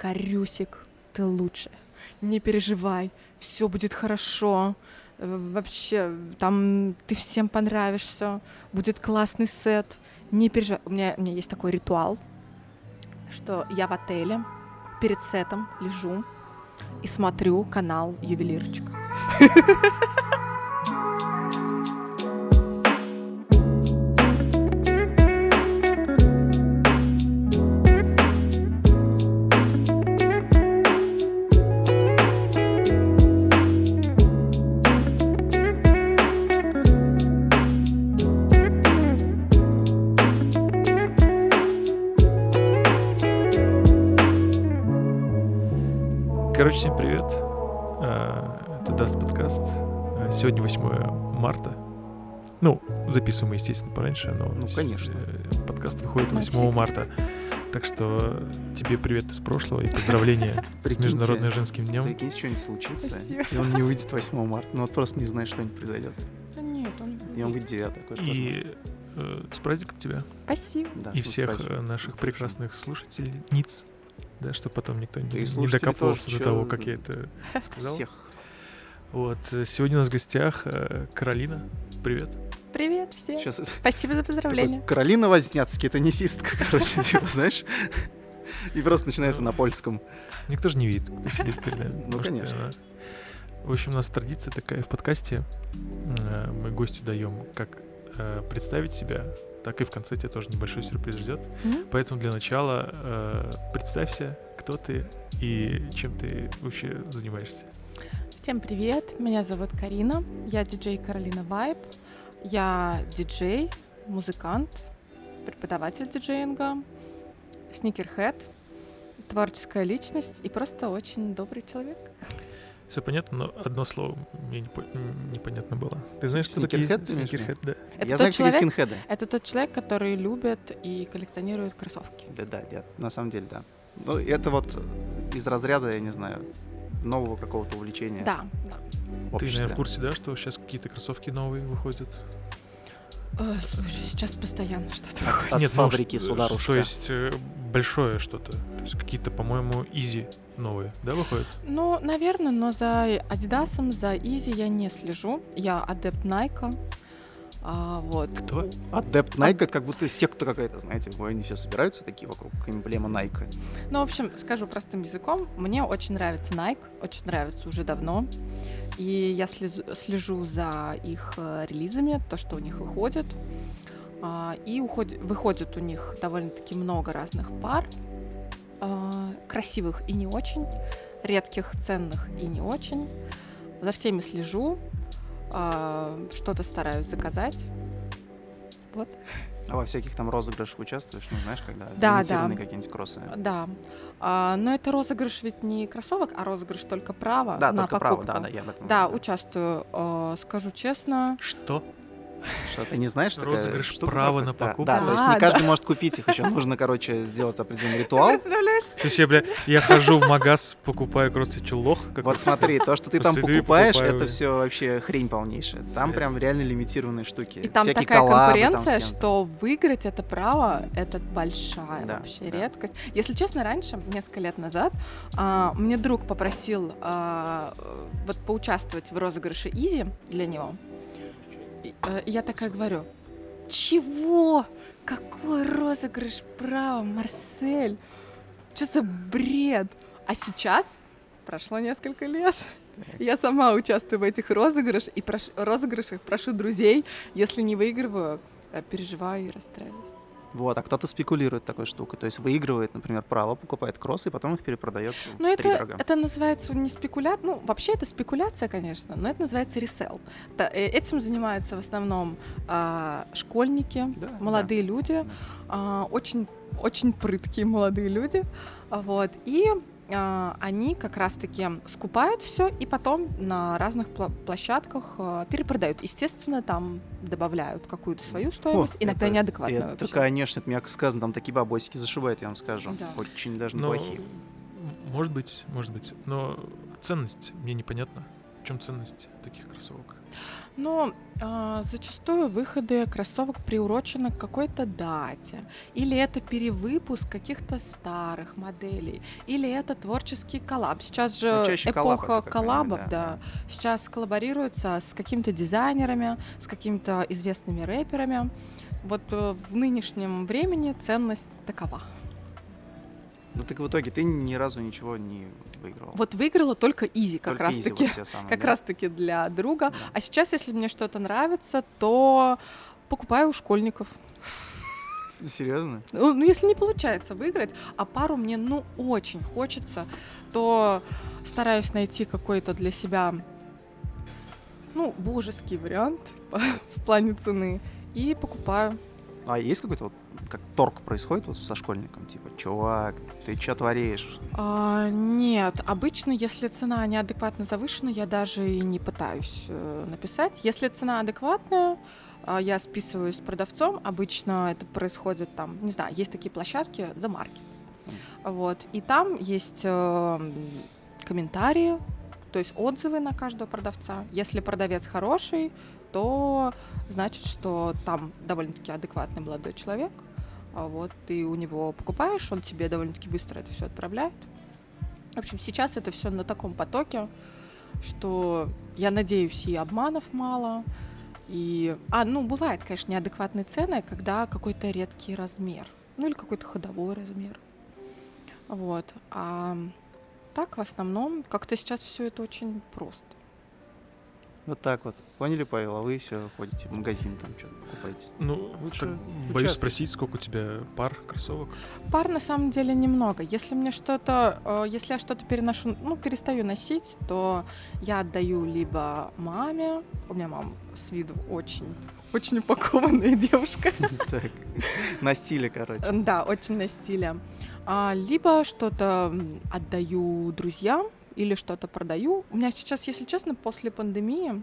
Карюсик, ты лучшая. Не переживай, все будет хорошо. Э, Вообще, там ты всем понравишься, будет классный сет. Не переживай. У меня, у меня есть такой ритуал, что я в отеле перед сетом лежу и смотрю канал Ювелирчик. Сегодня 8 марта. Ну, записываем мы, естественно, пораньше, но Ну, с- конечно. э, подкаст выходит Мы 8 всегда. марта. Так что тебе привет из прошлого и поздравления с Прикиньте, Международным женским днем. Прикинь, что-нибудь случится, Спасибо. и он не выйдет 8 марта. Ну вот просто не знаешь, что нибудь произойдет. Да нет, он И он будет 9 такой же И э, с праздником тебя Спасибо. Да, и с всех э, наших С прекрасных слушательниц. Да, чтобы потом никто Да не, докопался тоже, до того, как я это сказал. Всех. Вот, э, сегодня у нас в гостях э, Каролина. Привет. Привет всем. Сейчас Спасибо за поздравления. Каролина Возняцкий, теннисистка, короче, типа, знаешь? И просто начинается на польском. Никто же не видит, кто сидит перед нами. Ну, конечно. В общем, у нас традиция такая в подкасте. Э, Мы гостю даем как представить себя, так и в конце тебя тоже небольшой сюрприз ждет. Мгм. Поэтому для начала э, представься, кто ты и чем ты вообще занимаешься. Всем привет, меня зовут Карина, я диджей Каролина Вайб, я диджей, музыкант, преподаватель диджеинга, сникерхед, творческая личность и просто очень добрый человек. Все понятно, но одно слово мне не по- непонятно было. Ты знаешь, что такие Сникерхед да? Это Я тот знаю, человек, скинхеды. это тот человек, который любит и коллекционирует кроссовки. Да, да, да, на самом деле, да. Ну, это вот из разряда, я не знаю, нового какого-то увлечения Да, да. Ты, наверное, в курсе, да, что сейчас какие-то кроссовки новые выходят? Э, слушай, сейчас постоянно что-то выходит. От ну, фабрики ш- Сударушка. Что есть э, большое что-то. То есть какие-то, по-моему, изи новые, да, выходят? Ну, наверное, но за Адидасом, за Изи я не слежу. Я адепт Найка. А, вот. Кто? Адепт Найка, как будто секта какая-то, знаете, они все собираются такие вокруг эмблема Найка. Ну, в общем, скажу простым языком, мне очень нравится Nike, очень нравится уже давно. И я слезу- слежу за их э, релизами, то, что у них выходит. А, И уходит, выходит у них довольно-таки много разных пар, а, красивых и не очень, редких, ценных и не очень. За всеми слежу, а, что-то стараюсь заказать. Вот. А во всяких там розыгрышах участвуешь, ну, знаешь, когда Да, да. какие-нибудь кроссы. Да. А, но это розыгрыш ведь не кроссовок, а розыгрыш только права Да, на только право, покупку. да, да, я об этом Да, говорю. участвую. Э, скажу честно. Что? Что, ты не знаешь, такая Розыгрыш штука права на Да, покупку? Да, то есть Да, не каждый может купить их, еще нужно, короче, сделать определенный ритуал. Представляешь? То есть я, бля, я хожу в магаз, покупаю просто что, лох? какой-то? Вот смотри, то, что ты там покупаешь, покупаю. это все вообще хрень полнейшая. Там Yes. прям реально лимитированные штуки. И там Всякие такая конкуренция, что выиграть это право это большая Да, вообще да. редкость. Если честно, раньше, несколько лет назад, а, мне друг попросил а, вот поучаствовать в розыгрыше Изи для него. Э, я такая говорю: чего? Какой розыгрыш права, Марсель? Что за бред? А сейчас прошло несколько лет. Я сама участвую в этих розыгрышах и прош- розыгрышах, прошу друзей, если не выигрываю, э, переживаю и расстраиваюсь. Вот, а кто-то спекулирует такой штукой. То есть выигрывает, например, право, покупает кроссы, и потом их перепродает Но в это, это называется не спекуляция, ну вообще это спекуляция, конечно, но это называется ресел. Э, Этим занимаются в основном а, школьники, Да, молодые люди, а, очень, очень прыткие молодые люди, вот, и они как раз-таки скупают все и потом на разных площадках а, перепродают. Естественно, там добавляют какую-то свою стоимость, иногда это- неадекватную Это, вообще. конечно, это мягко сказано, там такие бабосики зашибают, я вам скажу. Да. Очень даже Но, неплохие. м, может быть, может быть. Но ценность мне непонятна. Чем ценность таких кроссовок? Но а, зачастую выходы кроссовок приурочены к какой-то дате. Или это перевыпуск каких-то старых моделей. Или это творческий коллаб. Сейчас же Ну, эпоха коллабов, да, да. Сейчас коллаборируются с какими-то дизайнерами, с какими-то известными рэперами. Вот э, в нынешнем времени ценность такова. Ну так в итоге ты ни разу ничего не выиграл. Вот выиграла только Изи как Только раз изи таки. вот самые, как да? раз таки для друга. Да. А сейчас, если мне что-то нравится, то покупаю у школьников. Серьезно? Ну, ну, если не получается выиграть, а пару мне, ну, очень хочется, то стараюсь найти какой-то для себя, ну, божеский вариант в плане цены и покупаю. А есть какой-то вот как торг происходит вот со школьником? Типа, чувак, ты что творишь? А, нет, обычно, если цена неадекватно завышена, я даже и не пытаюсь э, написать. Если цена адекватная, а, я списываюсь с продавцом. Обычно это происходит там, не знаю, есть такие площадки The Market. Вот. И там есть э, комментарии, то есть отзывы на каждого продавца. Если продавец хороший, то значит, что там довольно-таки адекватный молодой человек. А вот ты у него покупаешь, он тебе довольно-таки быстро это все отправляет. В общем, сейчас это все на таком потоке, что я надеюсь, и обманов мало. И, а, ну, бывает, конечно, неадекватные цены, когда какой-то редкий размер. Ну, или какой-то ходовой размер. Вот. А так, в основном, как-то сейчас все это очень просто. Вот так вот. Поняли, Павел? А вы все ходите в магазин, там что-то покупаете. Ну, Лучше так боюсь спросить, сколько у тебя пар кроссовок? Пар на самом деле немного. Если мне что-то, э, если я что-то переношу, ну, перестаю носить, то я отдаю либо маме. У меня мама с виду очень, очень упакованная девушка. Так. На стиле, короче. Да, очень на стиле. А, либо что-то отдаю друзьям или что-то продаю. У меня сейчас, если честно, после пандемии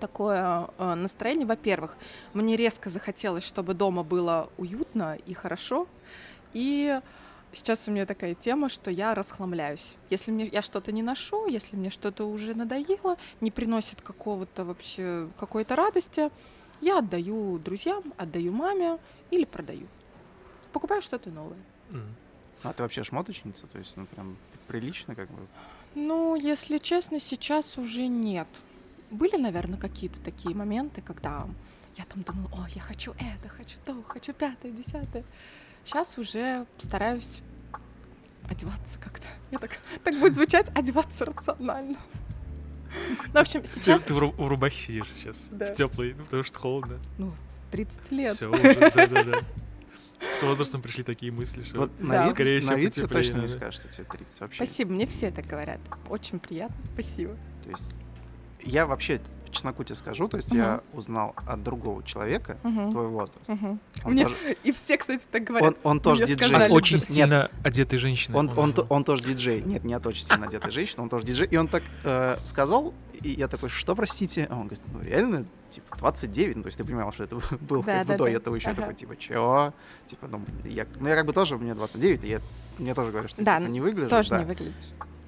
такое э, настроение. Во-первых, мне резко захотелось, чтобы дома было уютно и хорошо. И сейчас у меня такая тема, что я расхламляюсь. Если мне я что-то не ношу, если мне что-то уже надоело, не приносит какого-то вообще какой-то радости, я отдаю друзьям, отдаю маме или продаю. Покупаю что-то новое. А ты вообще шмоточница? То есть, ну, прям прилично как бы? Ну, если честно, сейчас уже нет. Были, наверное, какие-то такие моменты, когда я там думала, о, я хочу это, хочу то, хочу пятое, десятое. Сейчас уже стараюсь одеваться как-то. Я так, так будет звучать, одеваться рационально. Ну, в общем, сейчас... ты в рубахе сидишь сейчас, Да. в теплой, ну, потому что холодно. Ну, 30 лет. Все уже, да-да-да. С возрастом пришли такие мысли, что Вот Да. на вид, Скорее на всего, вид тебе потеплее точно не надо. скажешь, что тебе 30 вообще. Спасибо, мне все так говорят. Очень приятно, спасибо. То есть я вообще чесноку тебе скажу, то есть я узнал от другого человека Мгм. твой возраст. Мгм. Он Мне- тоже, И все, кстати, так говорят. он, он тоже Мне диджей. сказали, От очень Нет. сильно одетой женщины. Он, он, назвал. он тоже диджей. Нет, не от очень сильно одетой женщины, он тоже диджей. И он так э, сказал, и я такой, что, простите? А он говорит, ну реально, типа, 29. Ну, то есть ты понимал, что это было Да, как да, бы до да. этого еще. Ага. такой, типа, чего? Типа, ну, я, ну, я как бы тоже, мне 29, и я, мне тоже говорят, что Да, типа, не выгляжу. Тоже да. не выглядишь.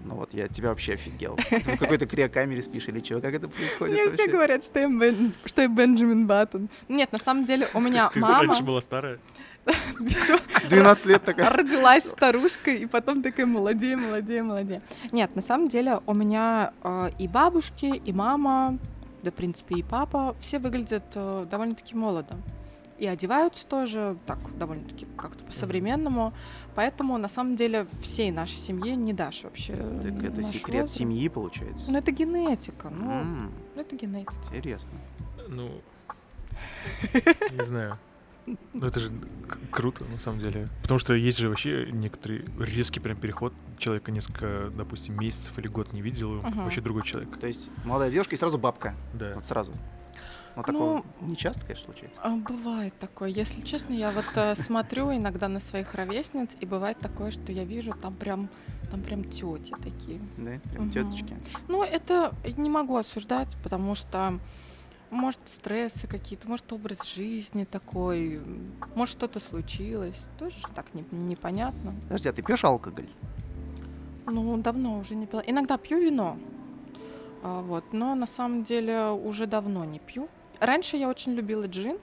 Ну вот, я тебя вообще офигел. Ты в какой-то криокамере спишь или чего? Как это происходит Мне все вообще? говорят, что я, Бен- что я Бенджамин Баттон. Нет, на самом деле у меня Ты мама раньше была старая? всё, 12 лет такая. родилась старушкой, и потом такая молодее, молодее, молодее. Нет, на самом деле у меня э, и бабушки, и мама, да, в принципе, и папа, все выглядят э, довольно-таки молодо. И одеваются тоже так, довольно-таки как-то по-современному. Поэтому, на самом деле, всей нашей семье не дашь вообще. Так это секрет возраст. семьи, получается. Ну, это генетика. Ну, М, это генетика. Интересно. Ну, не знаю. Ну, это же к- круто, на самом деле. Потому что есть же вообще некоторый резкий прям переход. Человека несколько, допустим, месяцев или год не видел, и он Мгм. вообще другой человек. То есть молодая девушка и сразу бабка. Да. Вот сразу. Вот Ну, такого не часто, конечно, случается. А, Бывает такое. Если честно, я вот э, смотрю иногда на своих ровесниц, и бывает такое, что я вижу там прям, там прям тети такие. Да, прям Мгм. теточки. Ну, это не могу осуждать, потому что может стрессы какие-то, может образ жизни такой, может что-то случилось, тоже так не- непонятно. Подожди, а ты пьешь алкоголь? Ну, давно уже не пила. Иногда пью вино. А, вот. Но на самом деле уже давно не пью. Раньше я очень любила джин.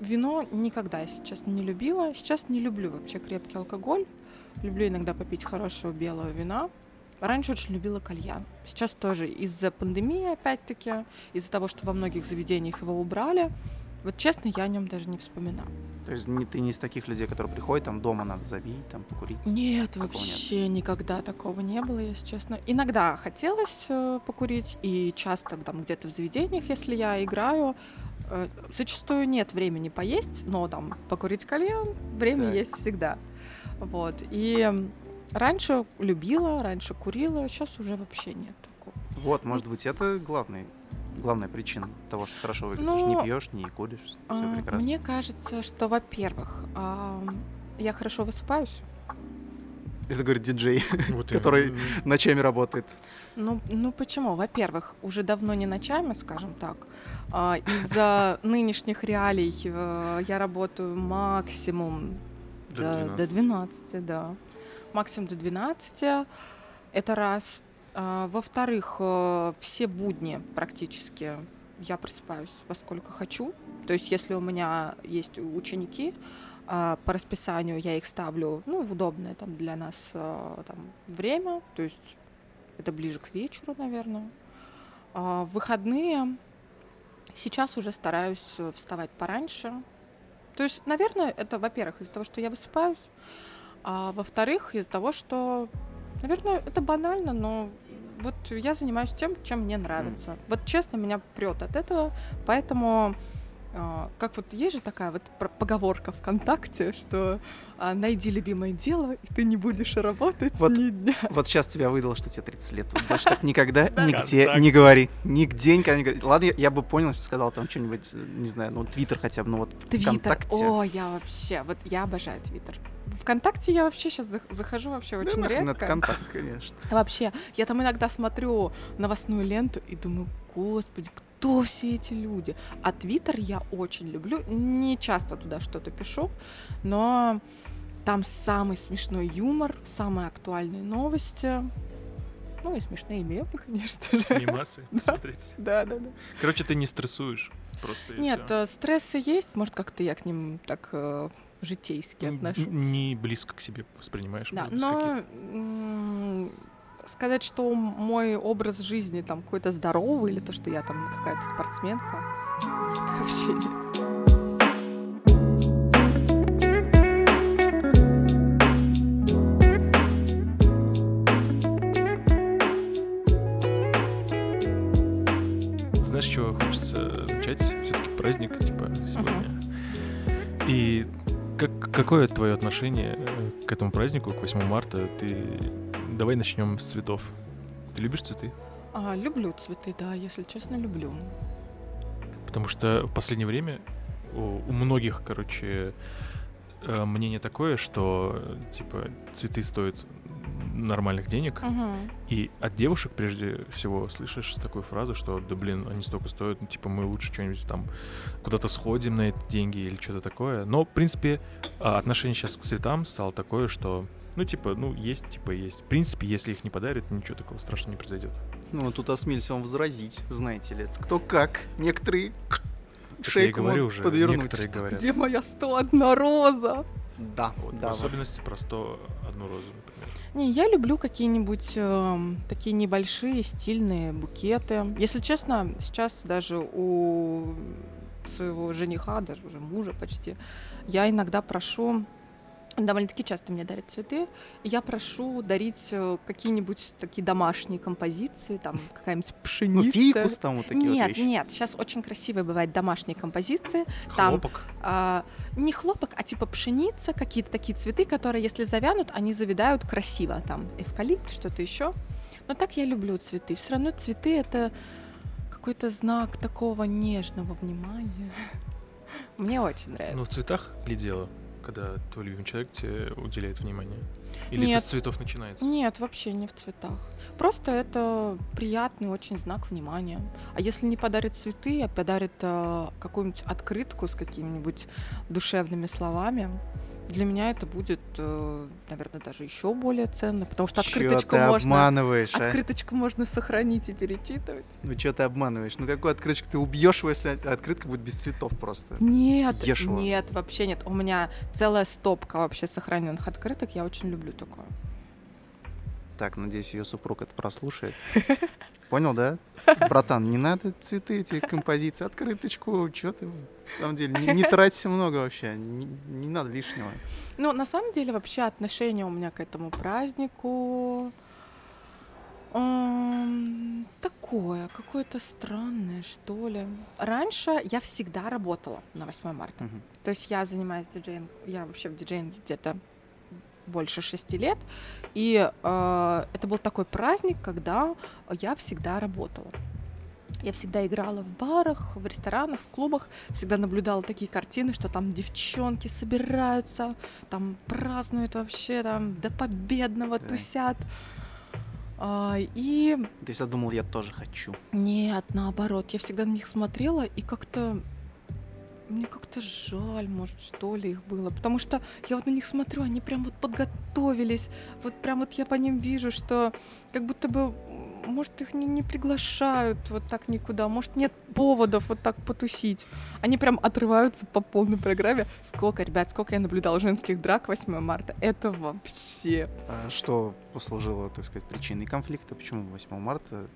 Вино никогда, если честно, не любила. Сейчас не люблю вообще крепкий алкоголь. Люблю иногда попить хорошего белого вина. Раньше очень любила кальян. Сейчас тоже из-за пандемии, опять-таки, из-за того, что во многих заведениях его убрали, вот честно, я о нем даже не вспоминаю. То есть не, ты не из таких людей, которые приходят, там дома надо забить, там покурить? Нет, такого вообще нет. никогда такого не было, если честно. Иногда хотелось э, покурить, и часто там где-то в заведениях, если я играю, э, зачастую нет времени поесть, но там покурить кальян время так. есть всегда. Вот. И раньше любила, раньше курила, сейчас уже вообще нет. Вот, может быть, это главный главная причина того, что хорошо выглядишь? Ну, не пьешь, не куришь, все а, прекрасно. Мне кажется, что, во-первых, а, я хорошо высыпаюсь. Это говорит диджей, который ночами работает. Ну, ну почему? Во-первых, уже давно не ночами, скажем так. А, из-за нынешних реалий э, я работаю максимум до, до 12, да. Максимум до 12. Это раз. А, во-вторых, э, все будни практически я просыпаюсь во сколько хочу. То есть, если у меня есть ученики, а, по расписанию я их ставлю ну, в удобное там, для нас э, там, время. То есть это ближе к вечеру, наверное. А, в выходные сейчас уже стараюсь вставать пораньше. То есть, наверное, это, во-первых, из-за того, что я высыпаюсь, а во-вторых, из-за того, что, наверное, это банально, но вот я занимаюсь тем, чем мне нравится. Mm. Вот честно, меня прет от этого, поэтому а, как вот есть же такая вот поговорка ВКонтакте, что а, найди любимое дело, и ты не будешь работать вот, ни дня. Вот сейчас тебя выдало, что тебе 30 лет. Вот больше так никогда нигде не говори. Нигде никогда не говори. Ладно, я бы понял, что сказал там что-нибудь, не знаю, ну, Твиттер хотя бы, ну вот Твиттер. О, я вообще, вот я обожаю Твиттер. ВКонтакте я вообще сейчас захожу вообще очень да, редко. ВКонтакт, конечно. Вообще, я там иногда смотрю новостную ленту и думаю, господи, кто все эти люди? А Твиттер я очень люблю. Не часто туда что-то пишу, но там самый смешной юмор, самые актуальные новости. Ну и смешные мемы, конечно же. Мемасы посмотреть. Да, да, да. Короче, ты не стрессуешь просто. Нет. Э, стрессы есть. Может, как-то я к ним так э, житейски отношусь. Не близко к себе воспринимаешь. Да, но сказать, что мой образ жизни там какой-то здоровый или то, что я там какая-то спортсменка, вообще нет. Знаешь, чего хочется начать? Все-таки праздник, типа, сегодня. Uh-huh. И как, какое твое отношение э, к этому празднику, к 8 марта? Ты Давай начнем с цветов. Ты любишь цветы? А, люблю цветы, да, если честно, люблю. Потому что в последнее время у, у многих, короче, э, мнение такое, что типа цветы стоят нормальных денег. Угу. И от девушек прежде всего слышишь такую фразу, что да блин, они столько стоят, ну, типа мы лучше что-нибудь там куда-то сходим на эти деньги или что-то такое. Но, в принципе, а, отношение сейчас к цветам стало такое, что ну, типа, ну, есть, типа, есть. В принципе, если их не подарят, ничего такого страшного не произойдет. Ну, тут осмелюсь вам возразить, знаете ли. Кто как. Некоторые шейку говорю уже, подвернуть. Некоторые говорят. Где моя 101 роза? Да, вот, да. В особенности про 101 розу. Не, я люблю какие-нибудь э, такие небольшие стильные букеты. Если честно, сейчас даже у своего жениха, даже уже мужа почти, я иногда прошу довольно-таки часто мне дарят цветы. Я прошу дарить э, какие-нибудь такие домашние композиции, там какая-нибудь пшеница. Ну, фикус там вот такие Нет, вот нет, сейчас очень красивые бывают домашние композиции. Хлопок? Там, а, не хлопок, а типа пшеница, какие-то такие цветы, которые, если завянут, они завидают красиво. Там эвкалипт, что-то еще. Но так я люблю цветы. Все равно цветы это какой-то знак такого нежного внимания. Мне очень нравится. Ну, в цветах ли дело? Когда твой любимый человек тебе уделяет внимание? Или Нет. это с цветов начинается? Нет, вообще не в цветах. Просто это приятный очень знак внимания. А если не подарит цветы, а подарит э, какую-нибудь открытку с какими-нибудь душевными словами, для меня это будет, э, наверное, даже еще более ценно, потому что Чё открыточку ты можно, обманываешь, а? открыточку можно сохранить и перечитывать. Ну что ты обманываешь? Ну какую открыточку ты убьешь, если открытка будет без цветов просто? Нет, Съешь его. нет, вообще нет. У меня целая стопка вообще сохраненных открыток. Я очень люблю такое. Так, надеюсь, ее супруг это прослушает. Понял, да? Братан, не надо цветы эти композиции, открыточку, что ты, на самом деле, не, не траться много вообще, не, не надо лишнего. Ну, на самом деле, вообще отношение у меня к этому празднику эм, такое, какое-то странное, что ли. Раньше я всегда работала на 8 марта. Мгм. То есть я занимаюсь диджеем, я вообще в диджеинге где-то больше шести лет. И э, это был такой праздник, когда я всегда работала. Я всегда играла в барах, в ресторанах, в клубах, всегда наблюдала такие картины, что там девчонки собираются, там празднуют вообще, там до победного Да. тусят. А, и Ты всегда думал, я тоже хочу. нет, наоборот, я всегда на них смотрела и как-то мне как-то жаль, может, что ли, их было. Потому что я вот на них смотрю, они прям вот подготовились. Вот прям вот я по ним вижу, что как будто бы, может, их не, не приглашают вот так никуда. Может, нет поводов вот так потусить. Они прям отрываются по полной программе. Сколько, ребят, сколько я наблюдала женских драк 8 марта. Это вообще... А Что послужило, так сказать, причиной конфликта? Почему 8 марта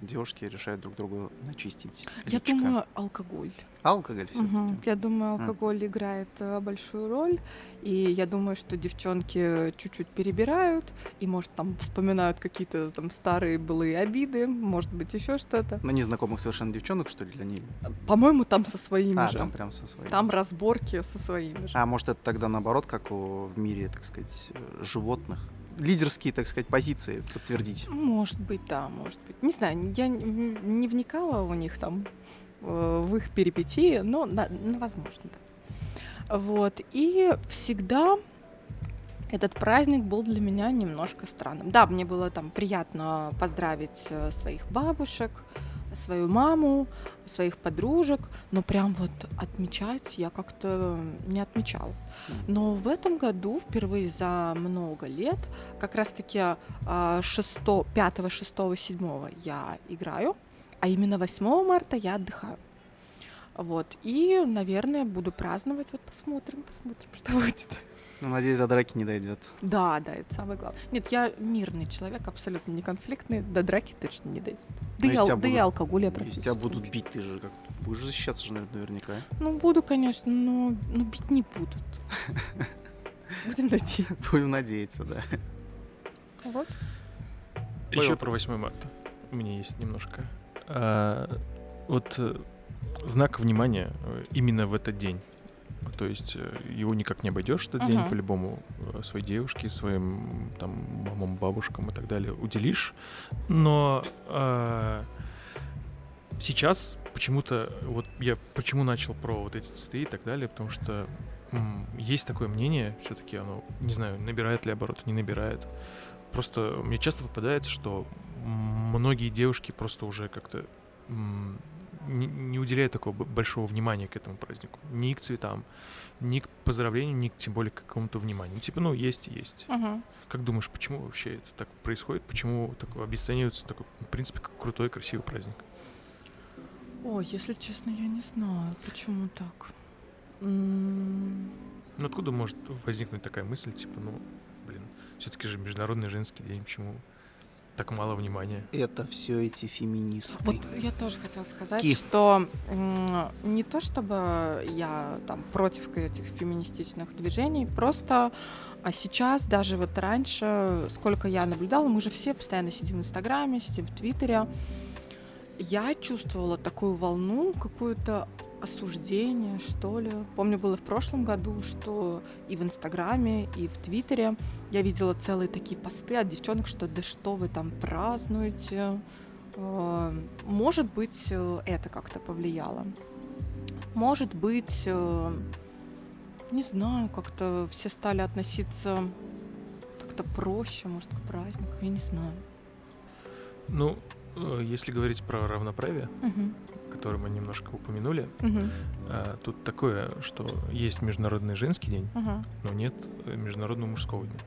девушки решают друг другу начистить Я думаю, алкоголь. Алкоголь все Мгм. Я думаю, алкоголь играет э, большую роль. И я думаю, что девчонки чуть-чуть перебирают, и, может, там вспоминают какие-то там старые былые обиды, может быть, еще что-то. На незнакомых совершенно девчонок, что ли, для них? По-моему, там со своими А, же. там прям со своими. Там разборки со своими же. А может это тогда наоборот, как у- в мире, так сказать, э, животных? Лидерские, так сказать, позиции подтвердить. Может быть, да, может быть. Не знаю, я не вникала у них там э, в их перипетии, но на- ну, возможно, да. Вот. И всегда этот праздник был для меня немножко странным. Да, мне было там приятно поздравить э, своих бабушек, свою маму, своих подружек, но прям вот отмечать я как-то не отмечала. Но в этом году впервые за много лет как раз-таки а, 6, 5, 6, 7 я играю, а именно 8 марта я отдыхаю. Вот. И, наверное, буду праздновать. Вот посмотрим, посмотрим, что будет. Ну, надеюсь, до драки не дойдет. Да, да, это самое главное. Нет, я мирный человек, абсолютно не конфликтный. До драки точно не дойдет. Да, и, если ал- тебя да и будут- алкоголь я Если практически тебя не будут бить, ты же как будешь защищаться же навер- наверняка. Ну, буду, конечно, но, но бить не будут. Будем надеяться. Будем надеяться, да. Вот. Еще про 8 марта. У меня есть немножко. А, вот э, знак внимания э, именно в этот день. То есть э, его никак не обойдешь этот день, Мгм. по-любому э, своей девушке, своим там мамам, бабушкам и так далее уделишь. Но э, сейчас почему-то, вот я почему начал про вот эти цветы и так далее, потому что м, есть такое мнение, все-таки оно, не знаю, набирает ли обороты, не набирает. Просто мне часто попадается, что многие девушки просто уже как-то не, не уделяют такого большого внимания к этому празднику. Ни к цветам, ни к поздравлению, ни к, тем более к какому-то вниманию. Ну, типа, ну, есть и есть. Мгм. Как думаешь, почему вообще это так происходит? Почему так обесценивается такой, в принципе, как крутой, красивый праздник? Ой, если честно, я не знаю, почему так. М, Ну, откуда может возникнуть такая мысль, типа, ну, блин, все-таки же Международный женский день, почему так мало внимания? Это все эти феминисты. Вот я тоже хотела сказать, Ки. что не то чтобы я там против этих феминистичных движений, просто а сейчас, даже вот раньше, сколько я наблюдала, мы же все постоянно сидим в Инстаграме, сидим в Твиттере, я чувствовала такую волну, какую-то осуждение, что ли. Помню, было в прошлом году, что и в Инстаграме, и в Твиттере я видела целые такие посты от девчонок, что да что вы там празднуете. Э, Может быть, э, это как-то повлияло. Может быть, э, не знаю, как-то все стали относиться как-то проще, может, к празднику, я не знаю. Ну, если говорить про равноправие, Мгм. которое мы немножко упомянули, э, тут такое, что есть Международный женский день, Мгм. но нет э, Международного мужского дня.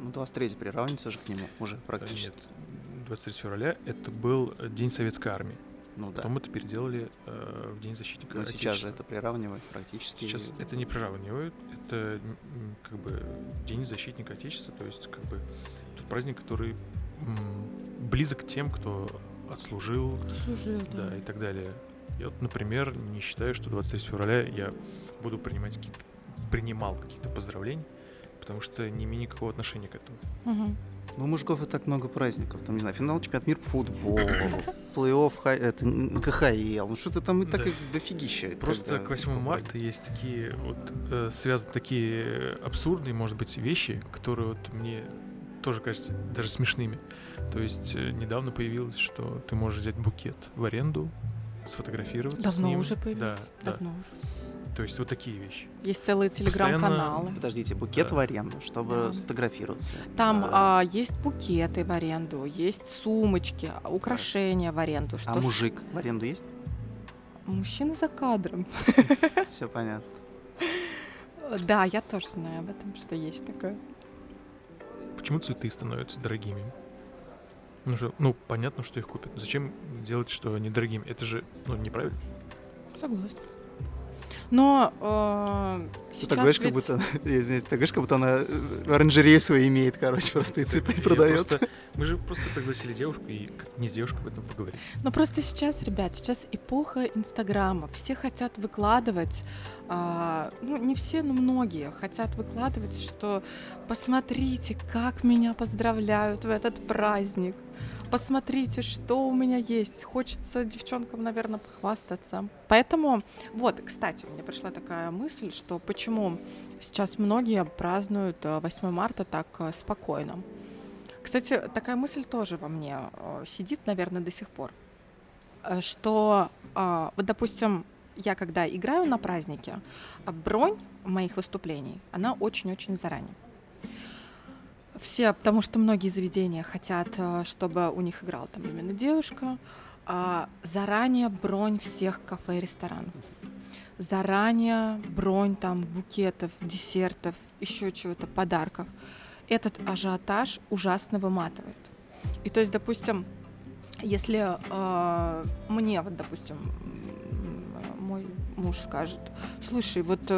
Ну, 23 приравнивается же к нему уже Э, практически. Нет, 23 февраля это был э, День Советской Армии. Ну да. Потом это переделали э, в День защитника Но сейчас же это приравнивает практически. Сейчас это не приравнивают, это как бы День защитника Отечества, то есть как бы тот праздник, который близок к тем, кто отслужил, Кто служил, да. да, и так далее. Я вот, например, не считаю, что 23 февраля я буду принимать какие принимал какие-то поздравления, потому что не имею никакого отношения к этому. Мгм. Ну, у мужиков и так много праздников. Там, не знаю, финал чемпионат мира по футболу, плей-офф, хай- это, КХЛ. Ну, что-то там и так Да. дофигища. Просто когда к 8 такой марта есть такие вот э, связаны такие абсурдные, может быть, вещи, которые вот мне тоже кажутся даже смешными. То есть э, недавно появилось, что ты можешь взять букет в аренду, сфотографироваться с Давно ним. уже появилось. Да, да. Давно уже. То есть вот такие вещи. Есть целые телеграм-каналы. Подождите, букет Да. в аренду, чтобы Да. сфотографироваться. Там А, а, есть букеты в аренду, есть сумочки, украшения в аренду. Что а с- мужик в аренду есть? Мужчина за кадром. Все понятно. Да, я тоже знаю об этом, что есть такое. Почему цветы становятся дорогими? Ну, что, ну, понятно, что их купят. Зачем делать, что они дорогими? Это же, ну, неправильно. Согласна. Но э, Ты сейчас так говоришь, как ведь- будто, я извиняюсь, ты говоришь, как будто она э, оранжерею свою имеет, короче, просто и цветы продает. просто- мы же просто пригласили девушку и как не с девушкой об этом поговорить. Ну просто сейчас, ребят, сейчас эпоха Инстаграма. Все хотят выкладывать, а, ну не все, но многие хотят выкладывать, что посмотрите, как меня поздравляют в этот праздник. Посмотрите, что у меня есть. Хочется девчонкам, наверное, похвастаться. Поэтому, вот, кстати, мне пришла такая мысль, что почему сейчас многие празднуют э, 8 марта так э, спокойно. Кстати, такая мысль тоже во мне э, сидит, наверное, до сих пор. Э, Что, э, вот, допустим, я когда играю на празднике, а бронь моих выступлений, она очень-очень заранее. Все, потому что многие заведения хотят, э, чтобы у них играла там именно девушка, а заранее бронь всех кафе и ресторанов. Заранее бронь там букетов, десертов, еще чего-то, подарков. Этот ажиотаж ужасно выматывает. И то есть, допустим, если э, мне, вот, допустим, мой муж скажет, слушай, вот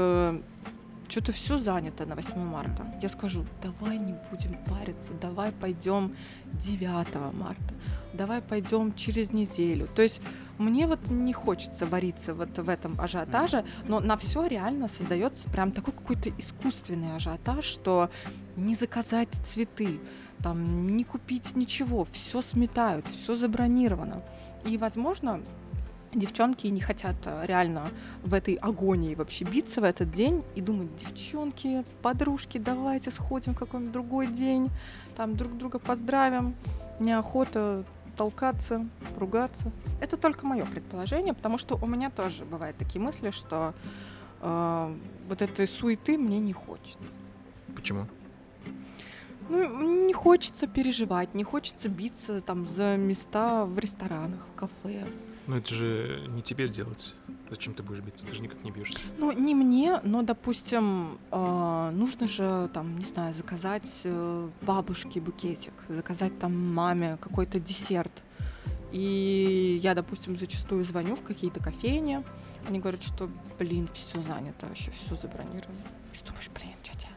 что-то все занято на 8 марта, я скажу, давай не будем париться, давай пойдем 9 марта, давай пойдем через неделю. То есть мне вот не хочется вариться вот в этом ажиотаже, но на все реально создается прям такой какой-то искусственный ажиотаж, что не заказать цветы, там не купить ничего, все сметают, все забронировано. И, возможно, девчонки не хотят а, реально в этой агонии вообще биться в этот день и думать, девчонки, подружки, давайте сходим в какой-нибудь другой день, там друг друга поздравим, неохота толкаться, ругаться. Это только мое предположение, потому что у меня тоже бывают такие мысли, что э, вот этой суеты мне не хочется. Почему? Ну, не хочется переживать, не хочется биться там за места в ресторанах, в кафе. Ну это же не тебе делать. Зачем ты будешь биться? Ты же никак не бьешься. Ну, не мне, но, допустим, э, нужно же, там, не знаю, заказать э, бабушке букетик, заказать там маме какой-то десерт. И я, допустим, зачастую звоню в какие-то кофейни, они говорят, что, блин, все занято, вообще все забронировано. И ты думаешь, блин, тетя,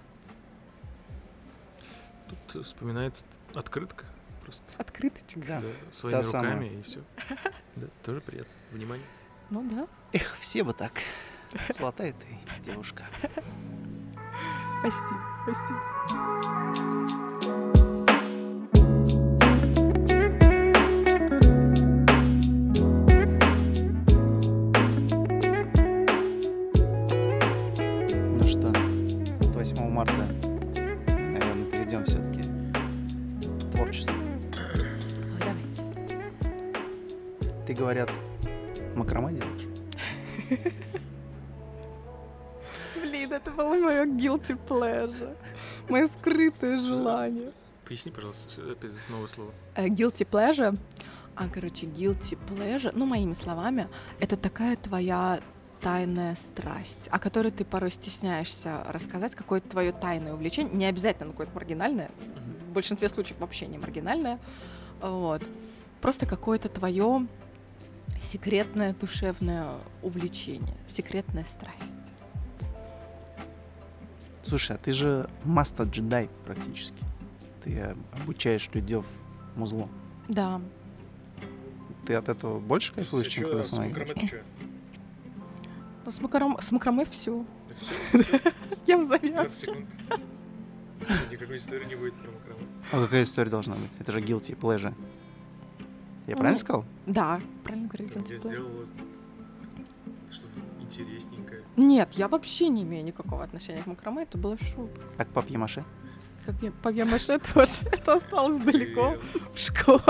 Тут вспоминается открытка просто. открыточка. Да. Да, своими Та самая. руками и все. Да, тоже приятно. Внимание. Ну да, Эх, все бы так. Золотая ты девушка. спасибо, спасибо. Guilty pleasure. Мое скрытое желание. Поясни, пожалуйста, новое слово. Э, Guilty pleasure, а, короче, guilty pleasure, ну, моими словами, это такая твоя тайная страсть, о которой ты порой стесняешься рассказать, какое-то твое тайное увлечение, не обязательно какое-то маргинальное, в большинстве случаев вообще не маргинальное, вот. Просто какое-то твое секретное душевное увлечение, секретная страсть. Слушай, а ты же мастер джедай практически. Ты э, обучаешь людей музло. Да, Ты от этого больше кайфуешь, чем когда играешь? ну, с, макаром... с макраме все. Все, С кем 15 завязки? секунд. Никакой истории не будет про макраме. А какая история должна быть? Это же guilty pleasure. Я Ну, правильно сказал? Да, правильно говорю. Guilty я pleasure. сделала что-то интересненькое. Нет, я вообще не имею никакого отношения к макраме, это была шутка. А к папье-маше? Как мне папье-маше тоже, это осталось далеко в школе.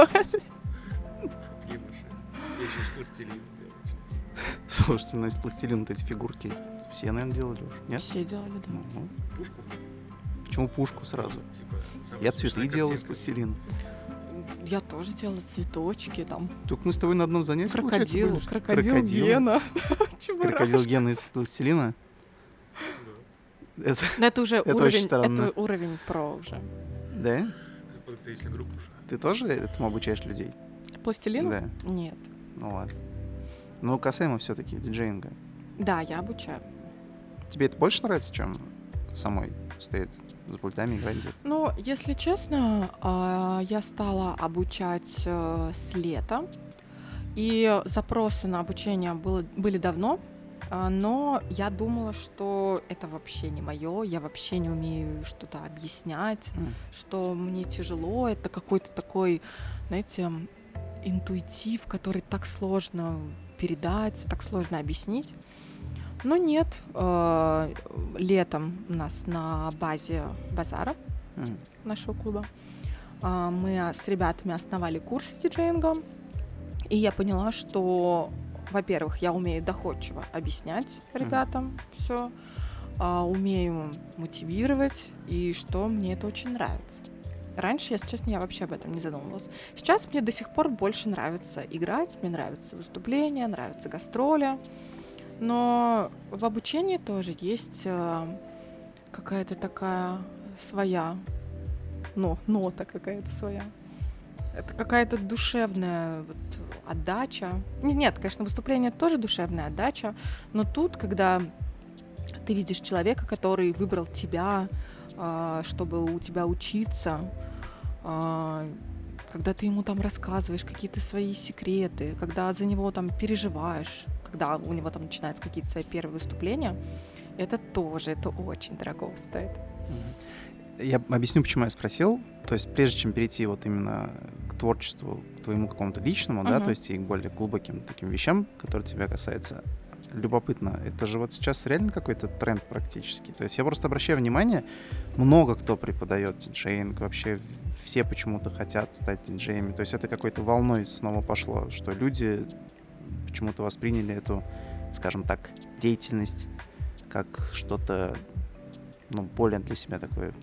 Я еще из пластилина. Слушайте, ну из пластилина вот эти фигурки все, наверное, делали уже, нет? Все делали, да. Ну, ну, Пушку? почему пушку сразу? Типа, Я цветы делал из пластилина. Я тоже делала цветочки, там, Только мы с тобой на одном занятии, крокодил, ли? крокодил Гена. Крокодил Гена из пластилина. Да. Это, Но это уже Это уровень, это уровень про уже. да? Это благотворительная группа уже. Ты тоже этому обучаешь людей? Пластилин? Да. Нет. Ну ладно. Ну, касаемо все-таки диджеинга. Да, я обучаю. Тебе это больше нравится, чем самой стоять за пультами играть где-то? Ну, если честно, а, я стала обучать э, с лета. И запросы на обучение было, были давно, а, но я думала, что это вообще не мое, я вообще не умею что-то объяснять, М. что мне тяжело, это какой-то такой, знаете, интуитив, который так сложно передать, так сложно объяснить. Но нет, э, летом у нас на базе базара М. нашего клуба а, мы с ребятами основали курсы диджеинга, и я поняла, что, во-первых, я умею доходчиво объяснять ребятам все, умею мотивировать, и что мне это очень нравится. Раньше, если честно, я вообще об этом не задумывалась. Сейчас мне до сих пор больше нравится играть, мне нравятся выступления, нравятся гастроли. Но в обучении тоже есть э, какая-то такая своя но, нота какая-то своя. Это какая-то душевная вот отдача. Не- Нет, конечно, выступление тоже душевная отдача, но тут, когда ты видишь человека, который выбрал тебя, а, чтобы у тебя учиться, а, когда ты ему там рассказываешь какие-то свои секреты, когда за него там переживаешь, когда у него там начинаются какие-то свои первые выступления, это тоже, это очень дорого стоит. Я объясню, почему я спросил. То есть, прежде чем перейти вот именно к творчеству, к твоему какому-то личному, да, Мгм. то есть и к более глубоким таким вещам, которые тебя касаются, любопытно, это же вот сейчас реально какой-то тренд практически. То есть я просто обращаю внимание, много кто преподает диджеинг, вообще все почему-то хотят стать диджеями. То есть это какой-то волной снова пошло, что люди почему-то восприняли эту, скажем так, деятельность как что-то ну, более для себя такое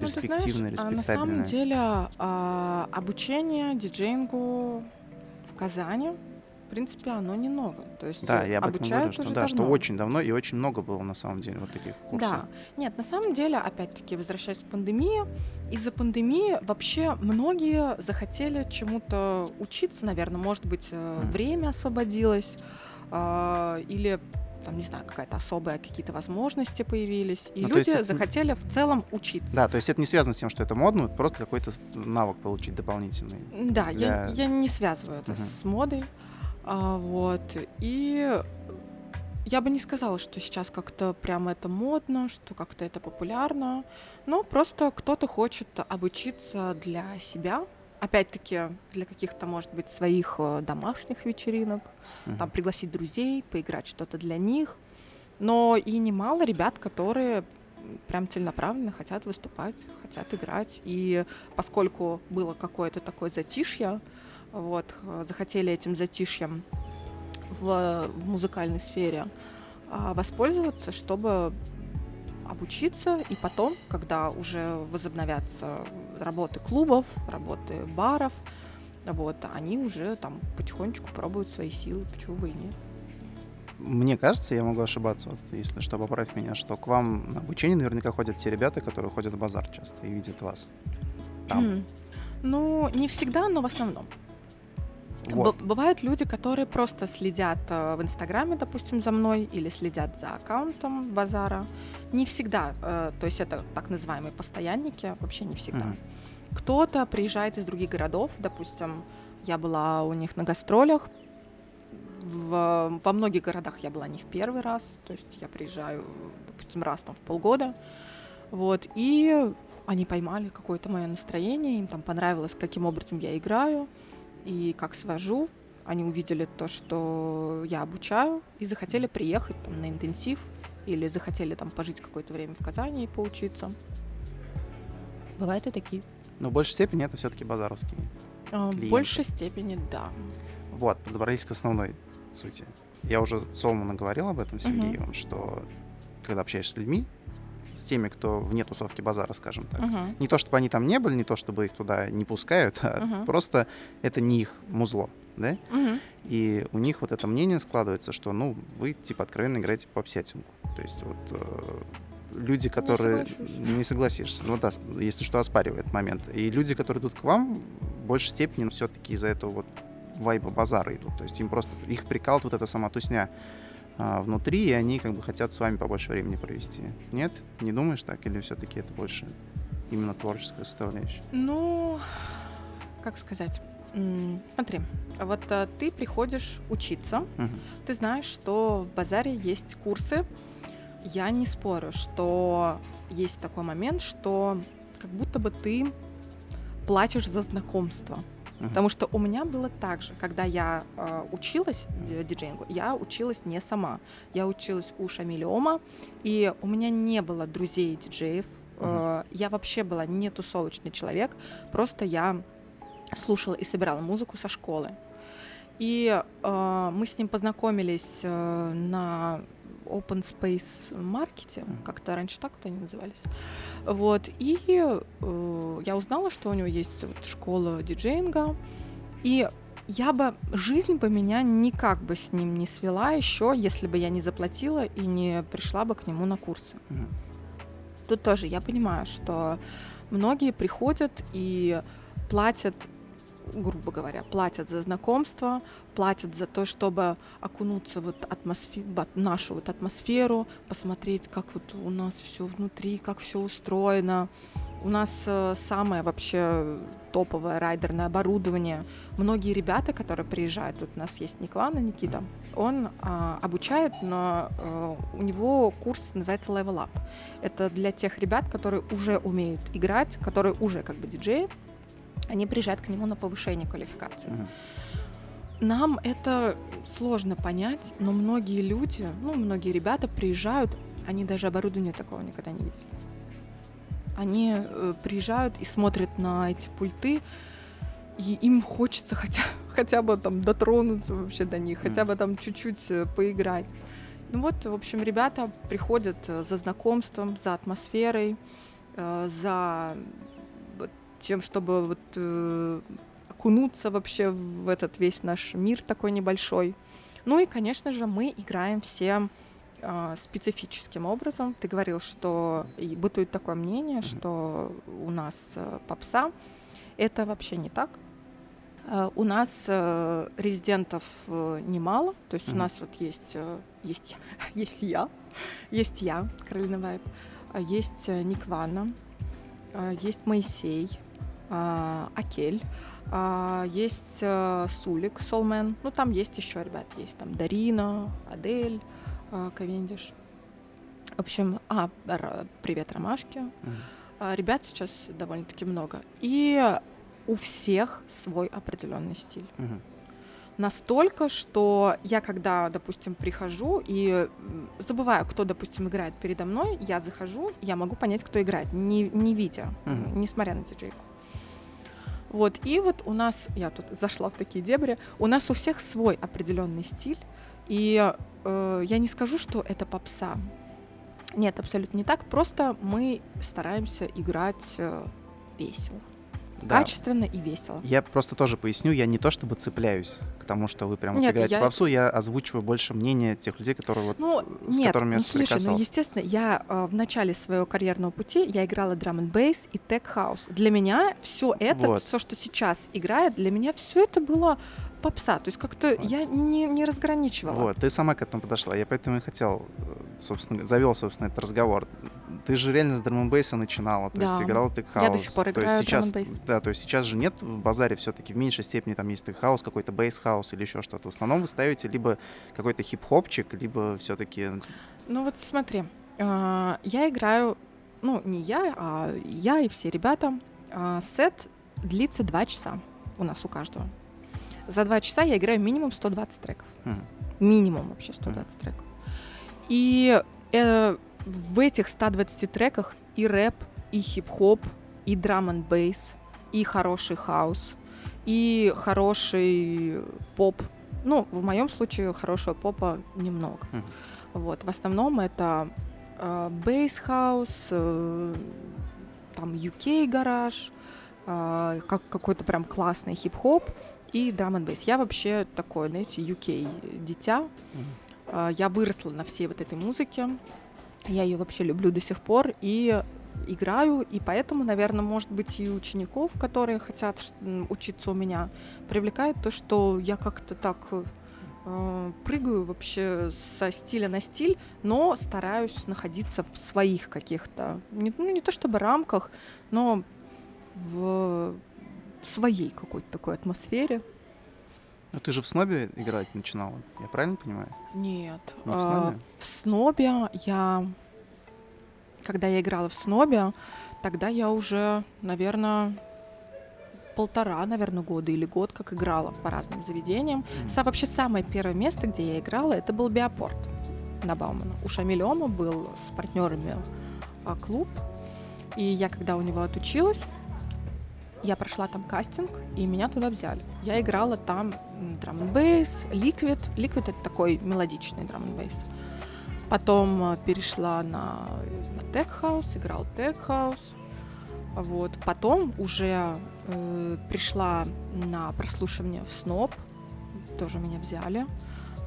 Ну, ты перспективное, знаешь, а, на самом деле а, обучение диджеингу в Казани, в принципе, оно не новое. То есть Да, э, я об этом говорю, что да, что давно. очень давно и очень много было на самом деле вот таких курсов. Да. Нет, на самом деле, опять-таки, возвращаясь к пандемии, из-за пандемии вообще многие захотели чему-то учиться, наверное, может быть, э, Мгм. время освободилось, а, или там, не знаю, какая-то особая, какие-то возможности появились, и Ну, есть люди это- захотели в целом учиться. Да, то есть это не связано с тем, что это модно, просто какой-то навык получить дополнительный. Да, я, для- я не связываю это Мгм. с модой. А, вот. И я бы не сказала, что сейчас как-то прям это модно, что как-то это популярно. Но просто кто-то хочет обучиться для себя. Опять-таки, для каких-то, может быть, своих э, домашних вечеринок. Мгм. Там пригласить друзей, поиграть что-то для них. Но и немало ребят, которые прям целенаправленно хотят выступать, хотят играть. И поскольку было какое-то такое затишье, вот, э, захотели этим затишьем в, в музыкальной сфере а, воспользоваться, чтобы обучиться, и потом, когда уже возобновятся работы клубов, работы баров, вот, они уже там потихонечку пробуют свои силы, почему бы и нет. Мне кажется, я могу ошибаться, вот, если что, поправь меня, что к вам на обучение наверняка ходят те ребята, которые ходят в базар часто и видят вас. Там. М. Ну, не всегда, но в основном. Вот. Б- бывают люди, которые просто следят э, в Инстаграме, допустим, за мной, или следят за аккаунтом базара. Не всегда, э, то есть это так называемые постоянники, вообще не всегда. Мгм. Кто-то приезжает из других городов, допустим, я была у них на гастролях. В- во многих городах я была не в первый раз, то есть я приезжаю, допустим, раз там в полгода. Вот, и они поймали какое-то мое настроение, им там понравилось, каким образом я играю и как свожу. Они увидели то, что я обучаю, и захотели приехать там на интенсив или захотели там пожить какое-то время в Казани и поучиться. Бывают и такие. Но в большей степени это все-таки базаровские. А, В большей степени, да. Вот, подобрались к основной сути. Я уже Соломону говорил об этом с Мгм. Сергеевым, что когда общаешься с людьми, с теми, кто вне тусовки базара, скажем так, Мгм. не то, чтобы они там не были, не то, чтобы их туда не пускают, а Мгм. просто это не их музло, да? Мгм. И у них вот это мнение складывается, что, ну, вы, типа, откровенно играете по псятинку. То есть вот э, люди, которые... соглашусь. Не согласишься. Ну да, если что, оспаривает момент. И люди, которые идут к вам, в большей степени все-таки из-за этого вот вайба базара идут. То есть им просто... Их прикалывает вот эта сама тусня а, внутри, и они как бы хотят с вами побольше времени провести. Нет? Не думаешь так? Или все-таки это больше именно творческая составляющая? Ну, как сказать? Смотри, вот э, ты приходишь учиться, Мгм. ты знаешь, что в базаре есть курсы. Я не спорю, что есть такой момент, что как будто бы ты платишь за знакомство. Мгм. Потому что у меня было так же, когда я э, училась ди- диджеингу, я училась не сама. Я училась у Шамилиома, и у меня не было друзей диджеев. Э, я вообще была не тусовочный человек, просто я слушала и собирала музыку со школы. И э, мы с ним познакомились э, на Open Space маркете, как-то раньше так-то они назывались. Вот, и э, я узнала, что у него есть вот школа диджеинга, и я бы, жизнь бы меня никак бы с ним не свела еще, если бы я не заплатила и не пришла бы к нему на курсы. Мгм. Тут тоже я понимаю, что многие приходят и платят, грубо говоря, платят за знакомство, платят за то, чтобы окунуться вот атмосфе- в нашу вот атмосферу, посмотреть, как вот у нас все внутри, как все устроено. У нас э, самое вообще топовое райдерное оборудование. Многие ребята, которые приезжают, тут у нас есть Никлана Никита, он а, обучает, но э, у него курс называется Level Up. Это для тех ребят, которые уже умеют играть, которые уже как бы диджеи, они приезжают к нему на повышение квалификации. Нам это сложно понять, но многие люди, ну, многие ребята приезжают, они даже оборудования такого никогда не видели. Они э, приезжают и смотрят на эти пульты, и им хочется хотя, хотя бы там дотронуться вообще до них, хотя бы там чуть-чуть э, поиграть. Ну вот, в общем, ребята приходят э, за знакомством, за атмосферой, э, за тем, чтобы вот э, окунуться вообще в этот весь наш мир такой небольшой. Ну и, конечно же, мы играем все э, специфическим образом. Ты говорил, что и бытует такое мнение, что у нас э, попса. Это вообще не так. Э, У нас э, резидентов э, немало, то есть у Мгм. нас вот есть, э, есть, есть я, есть я, Каролина Вайб, а есть э, Ник Ванна, а, есть Моисей, Акель, а, есть э, Сулик, Солмен, ну там есть еще ребят, есть там Дарина, Адель, Ковендиш. В общем, а, привет, Ромашки. А, Ребят сейчас довольно-таки много. И у всех свой определенный стиль. Настолько, что я когда, допустим, прихожу и забываю, кто, допустим, играет передо мной, я захожу, я могу понять, кто играет, не, не видя, м, несмотря на диджейку. Вот, и вот у нас, я тут зашла в такие дебри, у нас у всех свой определенный стиль, и э, я не скажу, что это попса. Нет, абсолютно не так. Просто мы стараемся играть э, весело. Да. Качественно и весело. Я просто тоже поясню, я не то чтобы цепляюсь к тому, что вы прям вот играете я- попсу, я озвучиваю больше мнение тех людей, которые вот Ну, с нет, которыми я ну слушай, ну естественно, я э, в начале своего карьерного пути я играла драм н бейс и tech house. Для меня все это, Вот. все, что сейчас играет, для меня все это было попса. То есть как-то Вот. я не, не разграничивала. Вот, ты сама к этому подошла. Я поэтому и хотел, э, собственно, завел, собственно, этот разговор. Ты же реально с drum bass а начинала, то есть Да. играла ты Я до сих пор то есть играю сейчас. Да, то есть сейчас же нет в базаре все-таки в меньшей степени там есть хаус, какой-то bass house или еще что-то. В основном вы ставите либо какой-то хип-хопчик, либо все-таки Ну вот смотри, э, я играю, ну не я, а я и все ребята. э, Сет длится 2 часа у нас у каждого. За 2 часа я играю минимум 120 треков. Минимум вообще 120 треков. И э, в этих 120 треках и рэп, и хип-хоп, и драм н бейс, и хороший хаус, и хороший поп. Ну, в моем случае хорошего попа немного. Мгм. Вот, в основном это э, bass house, э, там UK garage, э, как какой-то прям классный хип-хоп и драм н бейс. Я вообще такое, знаете, UK дитя. Э, Я выросла на всей вот этой музыке. Я ее вообще люблю до сих пор и играю, и поэтому, наверное, может быть, и учеников, которые хотят учиться у меня, привлекает то, что я как-то так э, прыгаю вообще со стиля на стиль, но стараюсь находиться в своих каких-то, не, ну, не то чтобы рамках, но в своей какой-то такой атмосфере. Ну ты же в снобе играть начинала, я правильно понимаю? Нет. Ну, в а, снобе? в снобе я... Когда я играла в снобе, тогда я уже, наверное, полтора, наверное, года или год как играла по разным заведениям. Мгм. Са- вообще самое первое место, где я играла, это был Биопорт на Баумана. У Шамилема был с партнерами а, клуб. И я, когда у него отучилась, я прошла там кастинг, и меня туда взяли. Я играла там drum bass, liquid. Liquid — это такой мелодичный drum bass. Потом а, перешла на, на tech house, играл tech house. Вот. Потом уже э, пришла на прослушивание в СНОП, тоже меня взяли.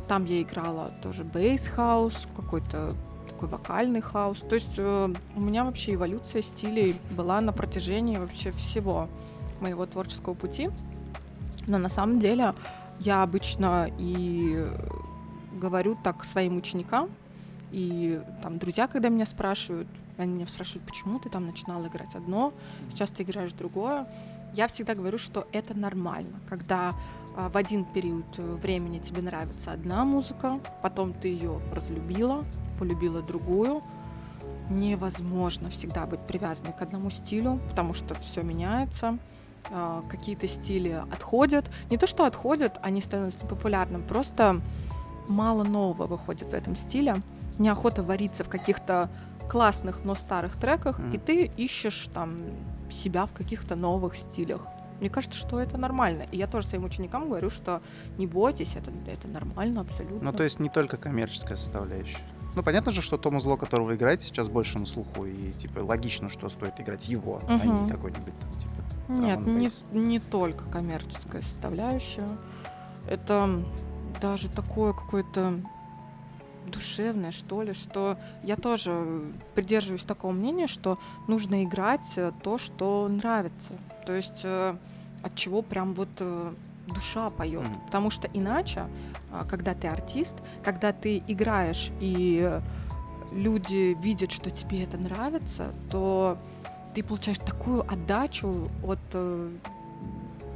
Там я играла тоже bass house, какой-то такой вокальный хаус. То есть э, у меня вообще эволюция стилей была на протяжении вообще всего моего творческого пути. Но на самом деле я обычно и говорю так своим ученикам, и там друзья, когда меня спрашивают, они меня спрашивают, почему ты там начинала играть одно, сейчас ты играешь другое. Я всегда говорю, что это нормально, когда в один период э, времени тебе нравится одна музыка, потом ты ее разлюбила, полюбила другую. Невозможно всегда быть привязанной к одному стилю, потому что все меняется. а, Какие-то стили отходят. Не то, что отходят, они становятся популярным, просто мало нового выходит в этом стиле. Неохота вариться в каких-то классных, но старых треках, Мгм. и ты ищешь там себя в каких-то новых стилях. Мне кажется, что это нормально. И я тоже своим ученикам говорю, что не бойтесь, это, это нормально абсолютно. Ну, то есть не только коммерческая составляющая. Ну, понятно же, что Тому Зло, которого вы играете, сейчас больше на слуху, и, типа, логично, что стоит играть его, а Мгм. не какой-нибудь там, типа... Нет, не, не только коммерческая составляющая. Это даже такое какое-то душевное, что ли, что я тоже придерживаюсь такого мнения, что нужно играть э, то, что нравится. То есть э, от чего прям вот э, душа поет. Мгм. Потому что иначе, а, когда ты артист, когда ты играешь и люди видят, что тебе это нравится, то ты получаешь такую отдачу от, э,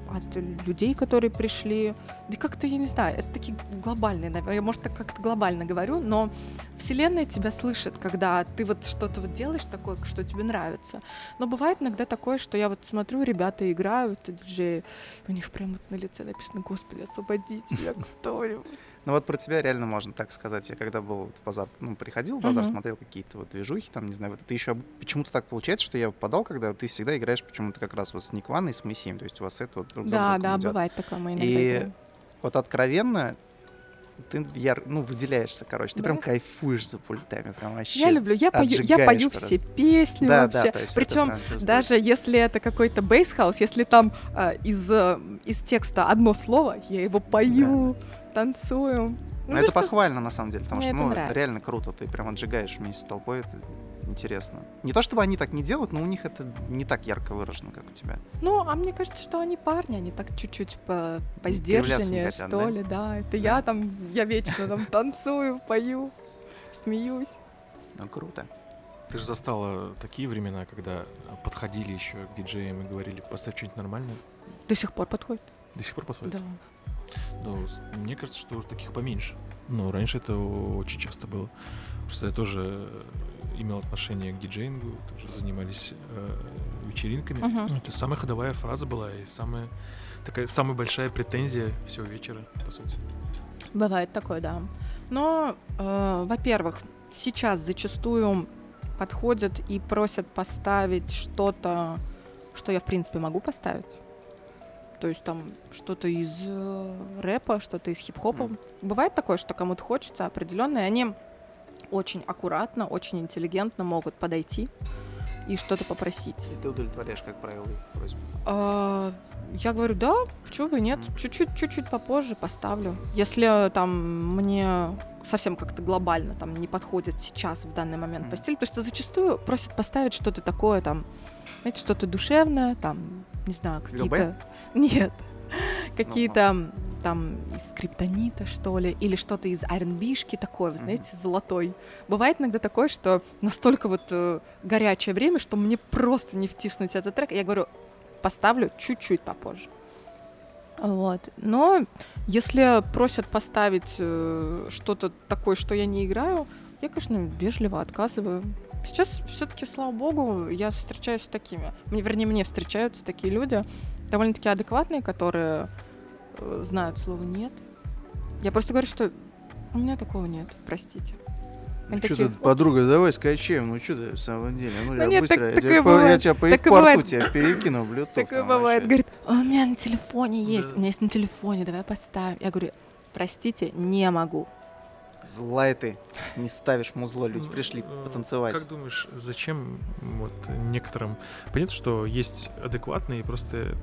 от людей, которые пришли. Да как-то, я не знаю, это такие глобальные, наверное, я, может, так как-то глобально говорю, но Вселенная тебя слышит, когда ты вот что-то вот делаешь такое, что тебе нравится. Но бывает иногда такое, что я вот смотрю, ребята играют, диджеи, у них прям вот на лице написано «Господи, освободите меня кто-нибудь». Ну, вот про тебя реально можно так сказать. Я когда был в базар, ну, приходил в базар, смотрел какие-то вот движухи, там, не знаю, вот ты еще почему-то так получается, что я попадал, когда ты всегда играешь почему-то как раз вот с Никваной с Моисеем, то есть у вас это вот друг за Да, другом да, идет. бывает такое, мы иногда И играем. вот откровенно, ты яр, ну, выделяешься, короче. Ты Да. прям кайфуешь за пультами, прям вообще. Я люблю, я пою, я пою просто. все песни Да, вообще. да, Причем. Даже если это какой-то бейсхаус, если там а, из, э, из текста одно слово, я его пою, танцую. Ну, это то, что- похвально, на самом деле, потому Мне что, ну, нравится. реально круто. Ты прям отжигаешь вместе с толпой, это интересно. Не то, чтобы они так не делают, но у них это не так ярко выражено, как у тебя. Ну, а мне кажется, что они парни, они так чуть-чуть по, по сдержаннее, хотят, что да? ли, да. Это я там, я вечно там танцую, пою, смеюсь. Ну, круто. Ты же застала такие времена, когда подходили еще к диджеям и говорили, поставь что-нибудь нормальное. До сих пор подходит. До сих пор подходит? Да. С- мне кажется, что уже таких поменьше. Ну, раньше это очень часто было. Просто я тоже имел отношение к диджеингу, тоже занимались э, вечеринками. Ну, это самая ходовая фраза была и самая такая самая большая претензия всего вечера, по сути. Бывает такое, да. Но, э, во-первых, сейчас зачастую подходят и просят поставить что-то, что я, в принципе, могу поставить. То есть там что-то из э, рэпа, что-то из хип-хопа. Мгм. Бывает такое, что кому-то хочется определенно, и они очень аккуратно, очень интеллигентно могут подойти и что-то попросить. И ты удовлетворяешь, как правило, их просьбу. А, Я говорю, да, почему бы нет, чуть-чуть, чуть-чуть попозже поставлю. Если там мне совсем как-то глобально там не подходит сейчас в данный момент Мгм. по стилю, потому что зачастую просят поставить что-то такое там, знаете, что-то душевное, там, не знаю, какие-то... Нет, какие-то там из криптонита, что ли, или что-то из R&B-шки такое, Мгм. знаете, золотой. Бывает иногда такое, что настолько вот э, горячее время, что мне просто не втиснуть этот трек. Я говорю, поставлю чуть-чуть попозже. Вот. Но если просят поставить э, что-то такое, что я не играю, я, конечно, вежливо отказываю. Сейчас все-таки, слава богу, я встречаюсь с такими. Мне, вернее, мне встречаются такие люди, довольно-таки адекватные, которые знают слово нет. Я просто говорю, что у меня такого нет, простите. Ну что ты, подруга, давай скачаем. Ну что ты в самом деле? Ну, Да я нет, быстро, так- я, тебя по, я бывает. тебя по Такое порту бывает. тебя перекину в Bluetooth. Такое там бывает. вообще. Говорит, «А у меня на телефоне есть, Да. у меня есть на телефоне, давай поставим. Я говорю, простите, не могу. Злая ты, не ставишь музло, люди Ну, пришли э, потанцевать. Как думаешь, зачем вот некоторым... Понятно, что есть адекватные, просто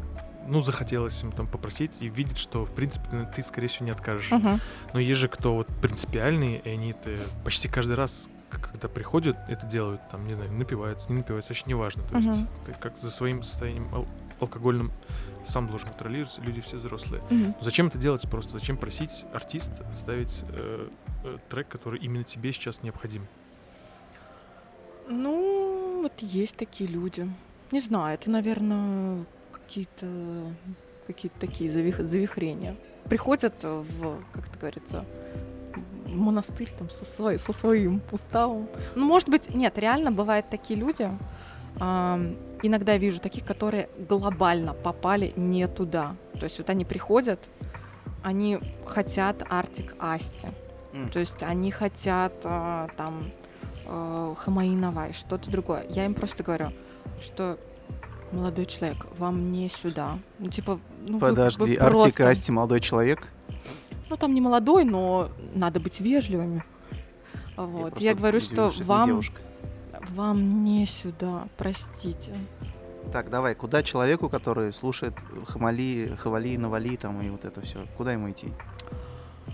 ну, захотелось им там попросить и видеть, что, в принципе, ты, ты, скорее всего, не откажешь. Мгм. Но есть же кто вот принципиальные, и они это почти каждый раз, когда приходят, это делают, там, не знаю, напиваются, не напиваются, вообще неважно. То есть Мгм. ты как за своим состоянием ал- алкогольным сам должен контролироваться, люди все взрослые. Мгм. Зачем это делать просто? Зачем просить артиста ставить э, э, трек, который именно тебе сейчас необходим? Ну, вот есть такие люди. Не знаю, это, наверное, какие-то какие-то такие завих- завихрения. Приходят в, как это говорится, в монастырь там со, своей, со своим уставом. Ну, может быть, нет, реально бывают такие люди. Ам, иногда я вижу таких, которые глобально попали не туда. То есть вот они приходят, они хотят Артик Асти. М. То есть они хотят а, там э, Хамаиновай, что-то другое. Я им просто говорю, что молодой человек, вам не сюда. Ну, типа, ну, вы- Подожди, вы Артик просто- Асти, молодой человек. Ну, там не молодой, но надо быть вежливыми. Вот. просто Я, говорю, что вам, девушка. вам не сюда, простите. Так, давай, куда человеку, который слушает Хамали, Хавали, Навали там и вот это все, куда ему идти?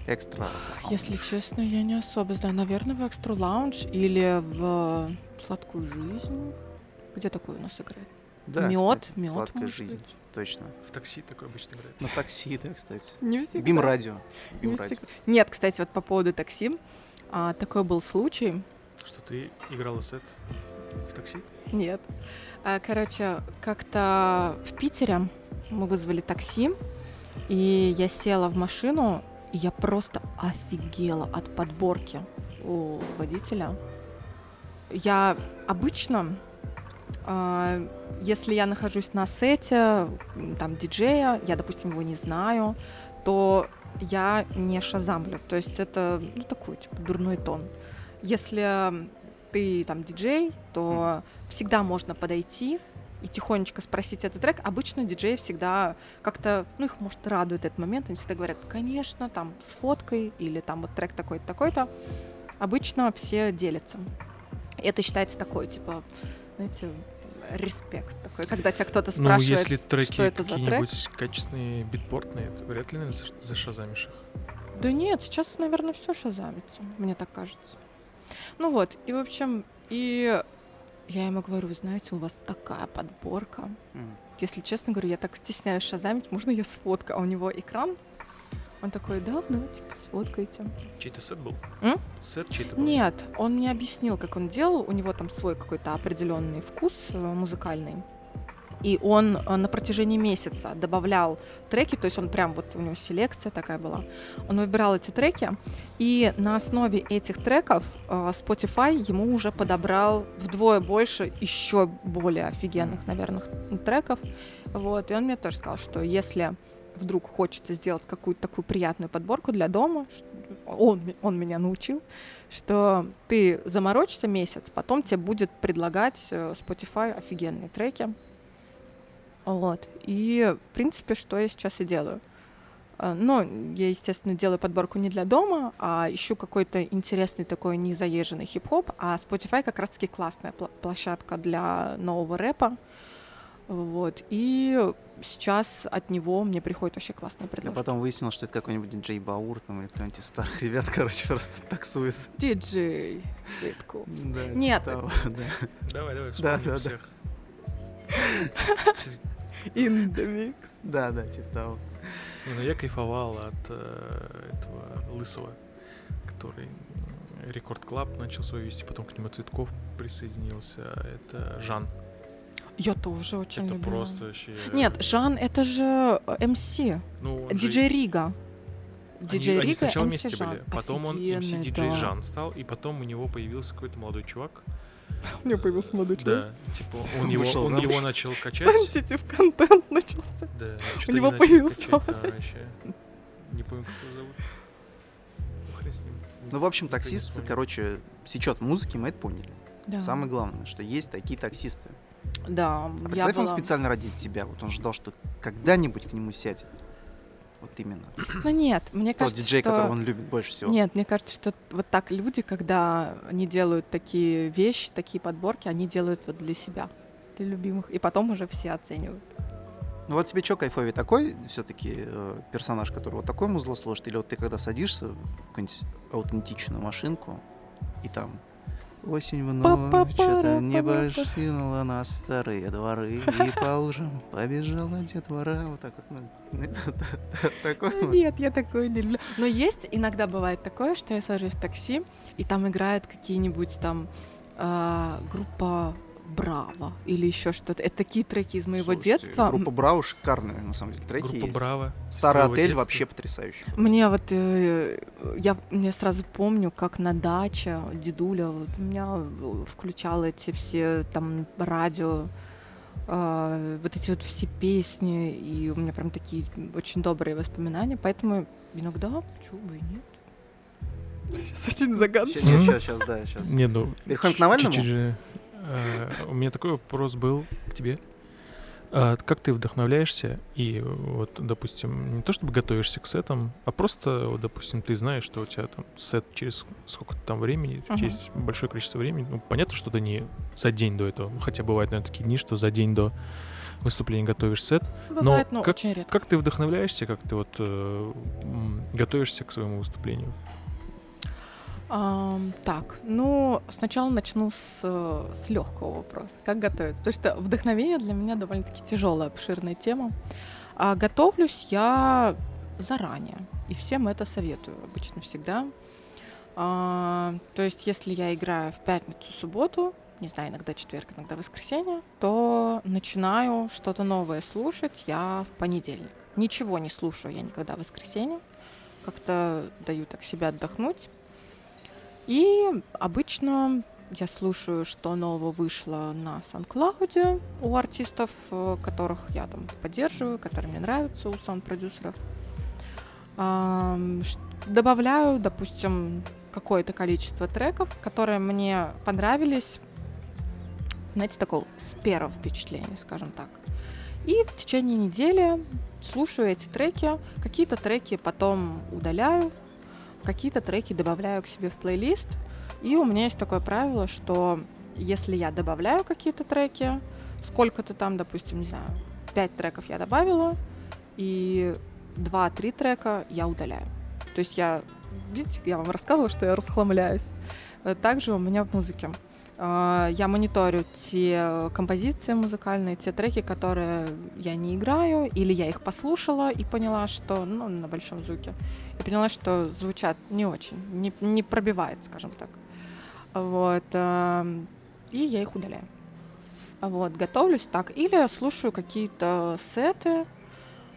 Экстра. Если честно, я не особо знаю. Наверное, в Экстру Лаунж или в Сладкую жизнь. Где такое у нас играет? Да, кстати, мёд, Сладкая может жизнь, быть. точно. В такси такой обычно играет. На такси, да, кстати. Не всегда. Бим радио. Не Бим радио. Нет, кстати, вот по поводу такси. а, такой был случай. Что ты играла сет в такси? Нет. А, короче, как-то в Питере мы вызвали такси, и я села в машину, и я просто офигела от подборки у водителя. Я обычно, если я нахожусь на сете, там, диджея, я, допустим, его не знаю, то я не шазамлю. То есть это, ну, такой, типа, дурной тон. Если ты там диджей, то всегда можно подойти и тихонечко спросить этот трек, обычно диджеи всегда как-то, ну, их, может, радует этот момент, они всегда говорят, конечно, там, с фоткой, или там вот трек такой-то, такой-то. Обычно все делятся. Это считается такой, типа, знаете, респект такой, когда тебя кто-то Ну, спрашивает, если треки что это за трек. какие-нибудь качественные, битпортные, то вряд ли, наверное, за- зашазамишь их. Да нет, сейчас, наверное, все шазамится, мне так кажется. Ну вот, и, в общем, и я ему говорю, вы знаете, у вас такая подборка. М. Если честно говорю, я так стесняюсь шазамить, можно я сфоткаю? А у него экран, он такой, да, да, типа, сфоткайте. Чей-то сет был? М? Сет чей-то был? Нет, он мне объяснил, как он делал. У него там свой какой-то определенный вкус э, музыкальный. И он э, на протяжении месяца добавлял треки, то есть он прям вот у него селекция такая была. Он выбирал эти треки, и на основе этих треков э, Spotify ему уже подобрал вдвое больше еще более офигенных, наверное, треков. Вот, и он мне тоже сказал, что если вдруг хочется сделать какую-то такую приятную подборку для дома, он, он меня научил, что ты заморочишься месяц, потом тебе будет предлагать э, Spotify офигенные треки. Вот. И, в принципе, что я сейчас и делаю. А, Но я, естественно, делаю подборку не для дома, а ищу какой-то интересный такой незаезженный хип-хоп, а Spotify как раз-таки классная площадка для нового рэпа. Вот. И сейчас от него мне приходят вообще классные Я предложения. потом выяснил, что это какой-нибудь диджей Баур там, или кто-нибудь из старых ребят, короче, просто таксует. Диджей Цветку. Да, типа Нет. того, да. Давай, давай, Да, да, да. всех. In the mix. Да, да, типа того. Не, ну я кайфовал от э, этого Лысого, который м, Record Club начал свой вести, потом к нему Цветков присоединился. Это Жан. Я тоже очень это любила. просто вообще... Нет, Жан, это же э, МС. ну, он же- Диджей Рига. они- Диджей они, Рига, сначала MC вместе Жан. были, потом он Офигенный, MC диджей да. Жан стал, и потом у него появился какой-то молодой чувак. У меня появился молодой Да, типа он его, Вышел он его начал качать. Сенситив контент начался. Да, У него появился качать, да, вообще. Не помню, как его зовут. Ну, хрен с ним. Ну, в общем, не таксист, короче, сечет в музыке, мы это поняли. Да. Самое главное, что есть такие таксисты. Да, А представь, он была- специально ради тебя. Вот он ждал, что когда-нибудь к нему сядет. Вот именно. Ну нет, мне Тот кажется, диджей, что... которого он любит больше всего. Нет, мне кажется, что вот так люди, когда они делают такие вещи, такие подборки, они делают вот для себя, для любимых, и потом уже все оценивают. Ну вот тебе что кайфовее, такой все-таки персонаж, который вот такое музло сложит, или вот ты когда садишься в какую-нибудь аутентичную машинку, и там осень в ночь, Па-па-пара, это небо шинуло на старые дворы, и по лужам побежала детвора, вот так вот, ну, такой вот. Нет, я такое не люблю. Но есть иногда бывает такое, что я сажусь в такси, и там играют какие-нибудь там а, группа Браво или еще что-то. Это такие треки из моего Слушайте, детства. Группа Брау шикарная, на самом деле, треки Группа есть. Браво. Старый отель детства. вообще потрясающий. Мне вот э, я мне сразу помню, как на даче дедуля вот у меня э, включал эти все там радио, э, вот эти вот все песни, и у меня прям такие очень добрые воспоминания, поэтому иногда почему бы и нет. Сейчас очень загадочно. Сейчас, сейчас, сейчас, да, сейчас. Не, ну... Переходим к Навальному? Э, У меня такой вопрос был к тебе. А Как ты вдохновляешься и вот, допустим, не то чтобы готовишься к сетам, а просто, вот, допустим, ты знаешь, что у тебя там сет через сколько-то там времени, Мгм. есть большое количество времени. Ну, понятно, что ты не за день до этого, хотя бывают, наверное, такие дни, что за день до выступления готовишь сет. Бывает, но как- очень редко. Как ты вдохновляешься, как ты вот э, готовишься к своему выступлению? Ам, так, ну, сначала начну с, э, с легкого вопроса. Как готовиться? Потому что вдохновение для меня довольно-таки тяжелая, обширная тема. А готовлюсь я заранее. И всем это советую обычно всегда. А, то есть, если я играю в пятницу, субботу, не знаю, иногда четверг, иногда воскресенье, то начинаю что-то новое слушать я в понедельник. Ничего не слушаю я никогда в воскресенье. Как-то даю так себя отдохнуть. И обычно я слушаю, что нового вышло на SoundCloud у артистов, э, которых я там поддерживаю, которые мне нравятся, у саунд-продюсеров. Добавляю, допустим, какое-то количество треков, которые мне понравились знаете, такого с первого впечатления, скажем так. И в течение недели слушаю эти треки. Какие-то треки потом удаляю, какие-то треки добавляю к себе в плейлист. И у меня есть такое правило, что если я добавляю какие-то треки, сколько-то там, допустим, не знаю, 5 треков я добавила, и 2-3 трека я удаляю. То есть я, видите, я вам рассказывала, что я расхламляюсь. Э, также у меня в музыке. А, я мониторю те композиции музыкальные, те треки, которые я не играю, или я их послушала и поняла, что, ну, на большом звуке, и поняла, что звучат не очень, не, не пробивает, скажем так. Вот. И я их удаляю. Вот, готовлюсь так. Или слушаю какие-то сеты.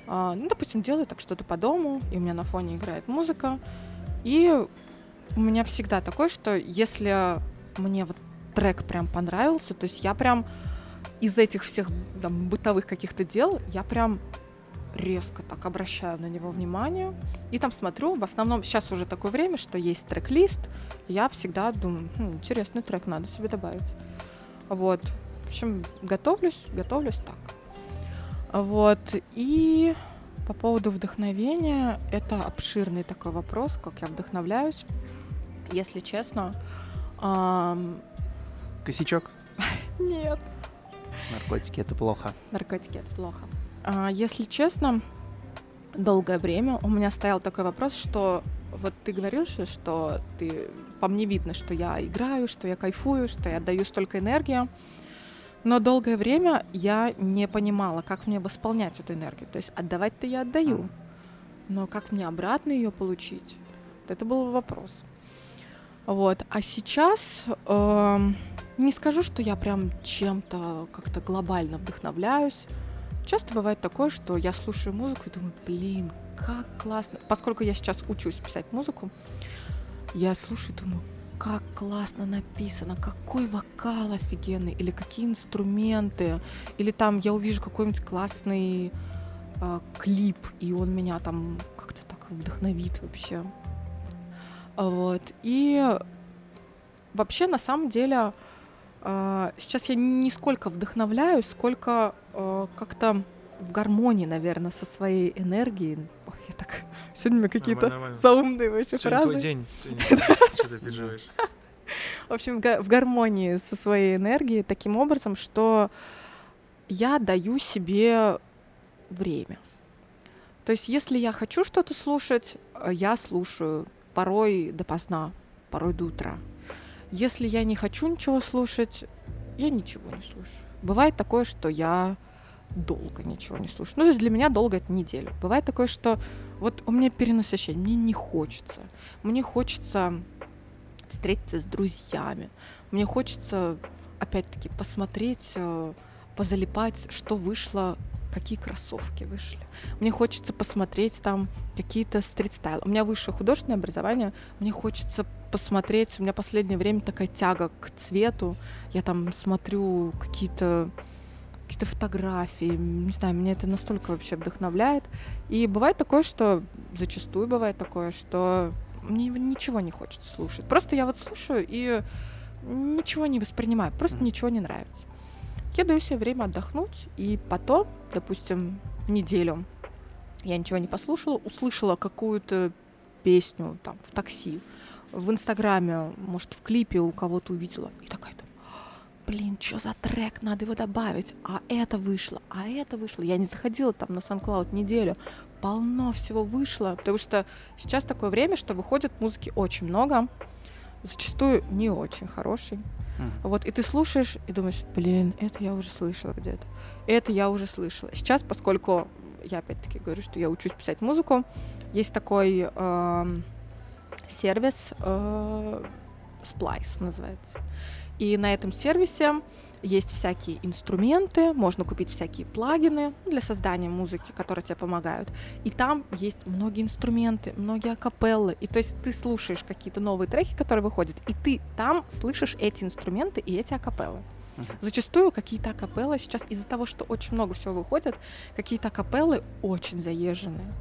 А, ну, допустим, делаю так что-то по дому, и у меня на фоне играет музыка. И у меня всегда такое, что если мне вот трек прям понравился, то есть я прям из этих всех там, бытовых каких-то дел, я прям резко так обращаю на него внимание. И там смотрю, в основном сейчас уже такое время, что есть трек-лист, я всегда думаю, хм, интересный трек, надо себе добавить. Вот. В общем, готовлюсь, готовлюсь так. Вот. И по поводу вдохновения, это обширный такой вопрос, как я вдохновляюсь. Если честно. Косячок? Нет. Наркотики это плохо. Наркотики это плохо. А, если честно, долгое время у меня стоял такой вопрос, что вот ты говорил что ты по мне видно, что я играю, что я кайфую, что я отдаю столько энергии. Но долгое время я не понимала, как мне восполнять эту энергию. То есть отдавать-то я отдаю, но как мне обратно ее получить? Это был вопрос. Вот. А сейчас э, не скажу, что я прям чем-то как-то глобально вдохновляюсь. Часто бывает такое, что я слушаю музыку и думаю, блин, как классно. Поскольку я сейчас учусь писать музыку, я слушаю и думаю, как классно написано, какой вокал офигенный, или какие инструменты, или там я увижу какой-нибудь классный э, клип, и он меня там как-то так вдохновит вообще. Вот. И вообще, на самом деле, сейчас я не сколько вдохновляюсь, сколько э, как-то в гармонии, наверное, со своей энергией. Ой, я так... Сегодня у меня какие-то заумные вообще Сегодня фразы. твой день. Что ты переживаешь? В общем, в гармонии со своей энергией таким образом, что я даю себе время. То есть, если я хочу что-то слушать, э, я слушаю порой допоздна, порой до утра. Если я не хочу ничего слушать, я ничего не слушаю. Бывает такое, что я долго ничего не слушаю. Ну, то есть для меня долго это неделя. Бывает такое, что вот у меня перенасыщение, мне не хочется. Мне хочется встретиться с друзьями. Мне хочется, опять-таки, посмотреть, э, позалипать, что вышло, какие кроссовки вышли. Мне хочется посмотреть там какие-то стрит-стайлы. У меня высшее художественное образование, мне хочется посмотреть, у меня последнее время такая тяга к цвету. Я там смотрю какие-то какие-то фотографии, не знаю, меня это настолько вообще вдохновляет. И бывает такое, что зачастую бывает такое, что мне ничего не хочется слушать. Просто я вот слушаю и ничего не воспринимаю, просто ничего не нравится. Я даю себе время отдохнуть, и потом, допустим, неделю я ничего не послушала, услышала какую-то песню там в такси, в Инстаграме, может, в клипе у кого-то увидела, и такая там, блин, что за трек, надо его добавить, а это вышло, а это вышло. Я не заходила там на SoundCloud неделю, полно всего вышло, потому что сейчас такое время, что выходит музыки очень много, зачастую не очень хороший. Mm. Вот, и ты слушаешь и думаешь, блин, это я уже слышала где-то, это я уже слышала. Сейчас, поскольку я опять-таки говорю, что я учусь писать музыку, есть такой э, сервис э, Splice называется. И на этом сервисе есть всякие инструменты, можно купить всякие плагины для создания музыки, которые тебе помогают. И там есть многие инструменты, многие акапеллы. И то есть ты слушаешь какие-то новые треки, которые выходят, и ты там слышишь эти инструменты и эти акапеллы. Зачастую какие-то акапеллы сейчас из-за того, что очень много всего выходит, какие-то акапеллы очень заезженные.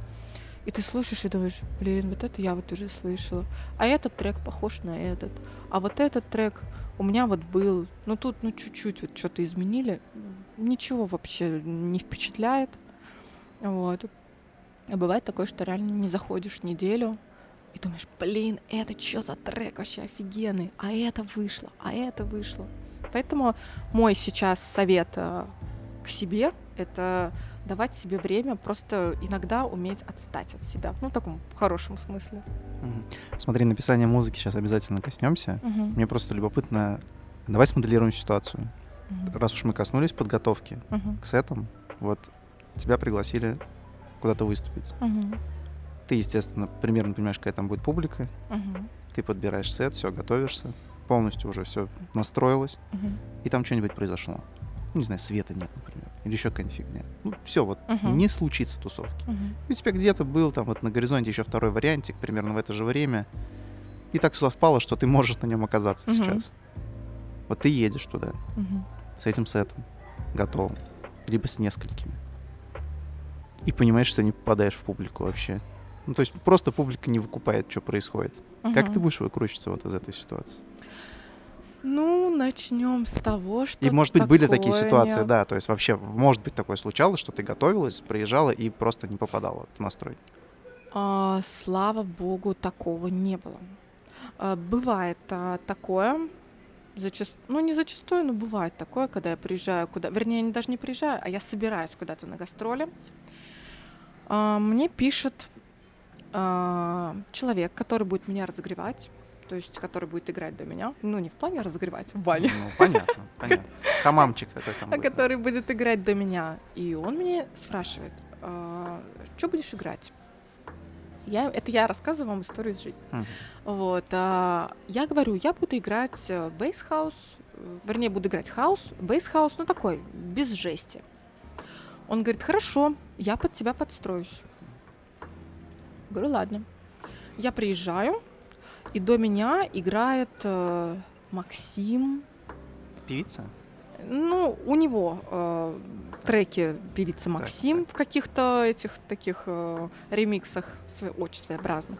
И ты слушаешь и думаешь, блин, вот это я вот уже слышала. А этот трек похож на этот. А вот этот трек у меня вот был. Ну тут, ну чуть-чуть вот что-то изменили. Ничего вообще не впечатляет. Вот. А бывает такое, что реально не заходишь неделю и думаешь, блин, это что за трек вообще офигенный, а это вышло, а это вышло. Поэтому мой сейчас совет э, к себе — это давать себе время, просто иногда уметь отстать от себя. Ну, в таком хорошем смысле. Смотри, написание музыки сейчас обязательно коснемся. Мгм. Мне просто любопытно. Давай смоделируем ситуацию. Мгм. Раз уж мы коснулись подготовки Мгм. к сетам, вот тебя пригласили куда-то выступить. Мгм. Ты, естественно, примерно понимаешь, какая там будет публика. Мгм. Ты подбираешь сет, все, готовишься. Полностью уже все настроилось. Мгм. И там что-нибудь произошло. Ну, не знаю, света нет, например. Или еще какая-нибудь фигня. Ну, все, вот Мгм. не случится тусовки. Мгм. И у тебя где-то был там вот на горизонте еще второй вариантик, примерно в это же время. И так совпало, что ты можешь на нем оказаться Мгм. сейчас. Вот ты едешь туда Мгм. с этим сетом, готовым, либо с несколькими. И понимаешь, что не попадаешь в публику вообще. Ну, то есть просто публика не выкупает, что происходит. Как Мгм. ты будешь выкручиваться вот из этой ситуации? Ну, начнем с того, что И, может быть, были такие ситуации, не- да, то есть вообще, может быть, такое случалось, что ты готовилась, приезжала и просто не попадала в настрой. А, слава богу, такого не было. А, бывает а, такое, зачаст... ну не зачастую, но бывает такое, когда я приезжаю куда, вернее, я даже не приезжаю, а я собираюсь куда-то на гастроли. А, мне пишет а, человек, который будет меня разогревать, то есть который будет играть до меня, ну не в плане разогревать в бане, Ну, понятно, понятно. Хамамчик такой там. а будет, который будет играть до меня. И он мне спрашивает, что будешь играть? Я, это я рассказываю вам историю из жизни. Мгм. Вот, а, я говорю, я буду играть bass house, вернее, буду играть хаус, bass house, ну такой, без жести. Он говорит, хорошо, я под тебя подстроюсь. Говорю, ладно. Я приезжаю, и до меня играет э, Максим, Певица? ну, у него э, треки певицы Максим в каких-то этих таких э, ремиксах очень своеобразных.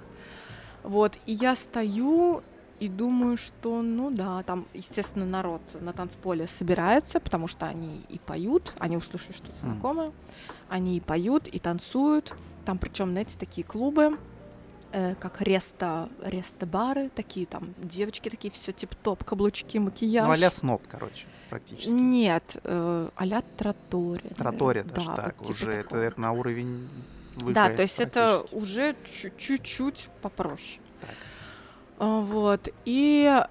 Вот, и я стою и думаю, что, ну да, там, естественно, народ на танцполе собирается, потому что они и поют, они услышали что-то знакомое, они и поют, и танцуют. Там, причем, знаете, такие клубы, э, как реста, реста-бары, такие там девочки такие, все тип-топ, каблучки, макияж. Ну, а-ля сноб, короче, практически. Нет, э, а-ля. Тратория наверное. даже Да, так, вот типа уже это, такого. это на уровень выше Да, то есть это уже чу- чуть-чуть попроще. Так. А, Вот, и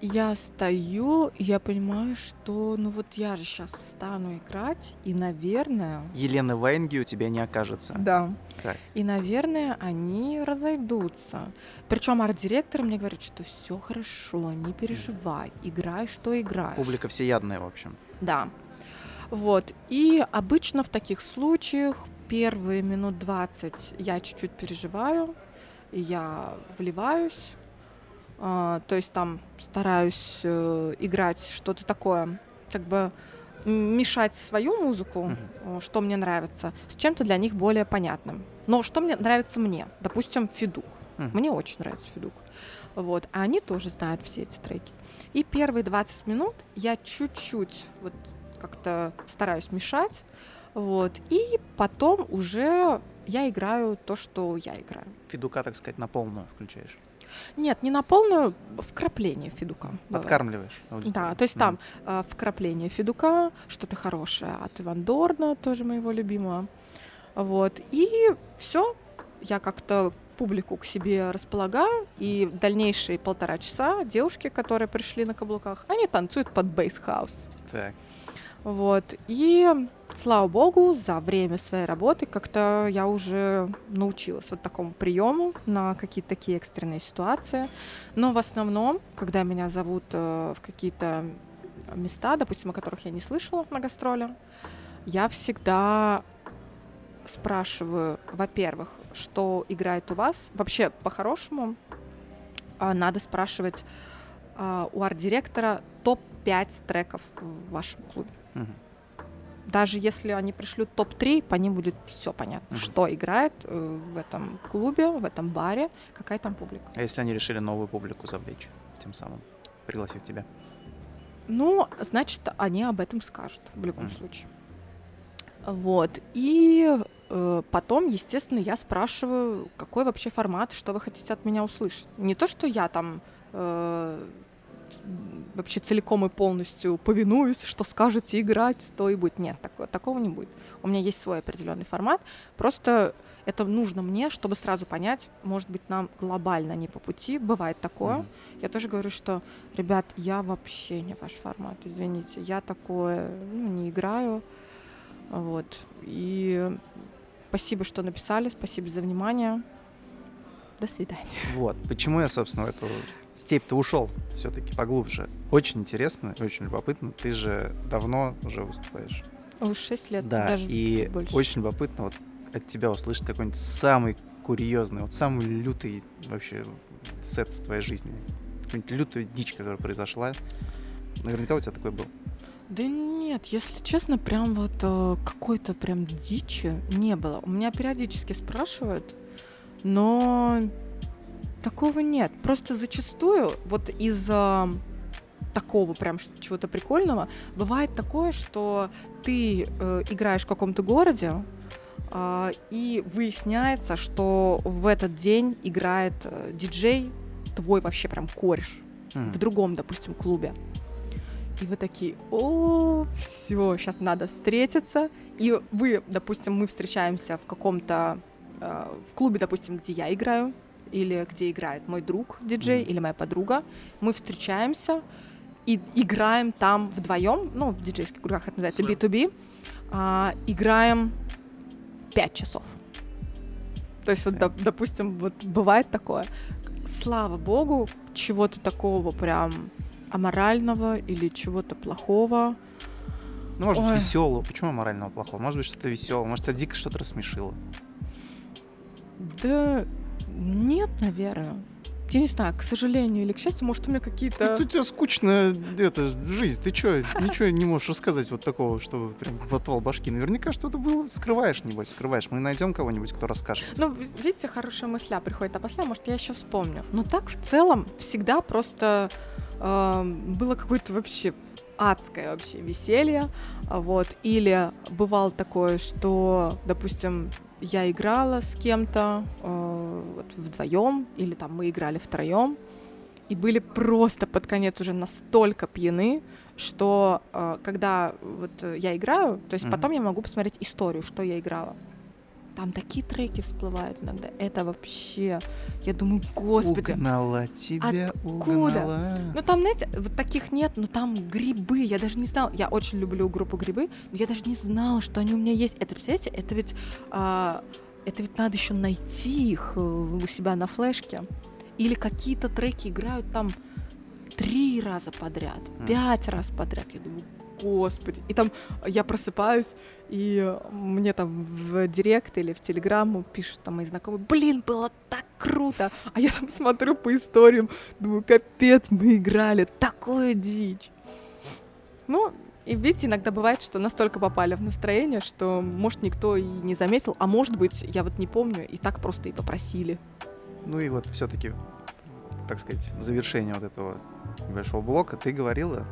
я стою, и я понимаю, что, ну вот я же сейчас встану играть, и, наверное... Елены Ваенги у тебя не окажется. Да. Так. И, наверное, они разойдутся. Причем арт-директор мне говорит, что все хорошо, не переживай, играй, что играешь. Публика всеядная, в общем. Да. Вот. И обычно в таких случаях первые минут 20 я чуть-чуть переживаю, и я вливаюсь. А, то есть там стараюсь э, играть что-то такое, как бы мешать свою музыку, Мгм. э, что мне нравится, с чем-то для них более понятным. Но что мне нравится мне? Допустим, Федук. Мгм. Мне очень нравится Федук. Вот. А они тоже знают все эти треки. И первые 20 минут я чуть-чуть вот как-то стараюсь мешать. Вот. И потом уже я играю то, что я играю. Федука, так сказать, на полную включаешь. Нет, не на полную, вкрапление Федука. Подкармливаешь. аудиторию. Да, то есть Мгм. там э, вкрапление Федука, что-то хорошее от Иван Дорна, тоже моего любимого. Вот. И все, я как-то публику к себе располагаю, и дальнейшие полтора часа девушки, которые пришли на каблуках, они танцуют под bass house. Так. Вот. И, слава богу, за время своей работы как-то я уже научилась вот такому приему на какие-то такие экстренные ситуации. Но в основном, когда меня зовут э, в какие-то места, допустим, о которых я не слышала на гастроле, я всегда спрашиваю, во-первых, что играет у вас. Вообще, по-хорошему, а, надо спрашивать а, у арт-директора топ-5 треков в вашем клубе. Даже если они пришлют топ-3, по ним будет все понятно, Мгм. что играет э, в этом клубе, в этом баре, какая там публика. А если они решили новую публику завлечь, тем самым, пригласив тебя? Ну, значит, они об этом скажут в любом Мгм. случае. Вот. И э, потом, естественно, я спрашиваю, какой вообще формат, что вы хотите от меня услышать. Не то, что я там э, вообще целиком и полностью повинуюсь, что скажете играть, то и будет. Нет, такого, такого не будет. У меня есть свой определенный формат. Просто это нужно мне, чтобы сразу понять, может быть, нам глобально не по пути. Бывает такое. Мгм. Я тоже говорю, что, ребят, я вообще не ваш формат, извините, я такое ну, не играю. Вот. И спасибо, что написали, спасибо за внимание. До свидания. Вот, почему я, собственно, эту степь-то ушел все-таки поглубже. Очень интересно, очень любопытно. Ты же давно уже выступаешь. Уже 6 лет, Да, даже и больше. очень любопытно вот от тебя услышать какой-нибудь самый курьезный, вот самый лютый вообще сет в твоей жизни. Какую-нибудь лютую дичь, которая произошла. Наверняка у тебя такой был. Да нет, если честно, прям вот э, какой-то прям дичи не было. У меня периодически спрашивают, но такого нет. Просто зачастую вот из-за такого прям чего-то прикольного бывает такое, что ты э, играешь в каком-то городе, а, и выясняется, что в этот день играет э, диджей, твой вообще прям кореш М. в другом, допустим, клубе. И вы такие, о, все, сейчас надо встретиться. И вы, допустим, мы встречаемся в каком-то, э, в клубе, допустим, где я играю, или где играет мой друг диджей, Мгм. или моя подруга. Мы встречаемся и играем там вдвоем, ну, в диджейских кругах это называется Слэм. B2B, а, играем 5 часов. То есть, вот, доп- допустим, вот бывает такое. Слава богу, чего-то такого прям аморального или чего-то плохого. Ну, может быть, Ой. веселого. Почему морального плохого? Может быть, что-то веселое. Может, тебя дико что-то рассмешило. Да нет, наверное. Я не знаю, к сожалению или к счастью, может, у меня какие-то... Ну, у тебя скучная это, жизнь. Ты что, ничего не можешь рассказать вот такого, что прям в отвал башки? Наверняка что-то было. Скрываешь, небось, скрываешь. Мы найдем кого-нибудь, кто расскажет. Ну, ви- видите, хорошая мысля приходит, а после, может, я еще вспомню. Но так в целом всегда просто эм, было какое-то вообще адское вообще веселье, а вот. Или бывало такое, что, допустим, я играла с кем-то э, вот вдвоем, или там мы играли втроем, и были просто под конец уже настолько пьяны, что э, когда вот я играю, то есть Мгм. потом я могу посмотреть историю, что я играла. Там такие треки всплывают иногда. Это вообще, я думаю, господи. Угнала тебя, откуда? угнала. Ну там, знаете, вот таких нет, но там грибы. Я даже не знала. Я очень люблю группу грибы, но я даже не знала, что они у меня есть. Это, представляете, это ведь а, это ведь надо еще найти их э, у себя на флешке. Или какие-то треки играют там три раза подряд, Мгм. пять раз подряд. Я думаю, господи. И там я просыпаюсь, и мне там в директ или в телеграмму пишут там мои знакомые, блин, было так круто. А я там смотрю по историям, думаю, капец, мы играли, такую дичь. Ну, и видите, иногда бывает, что настолько попали в настроение, что, может, никто и не заметил, а может быть, я вот не помню, и так просто и попросили. Ну и вот все-таки, так сказать, в завершение вот этого небольшого блока ты говорила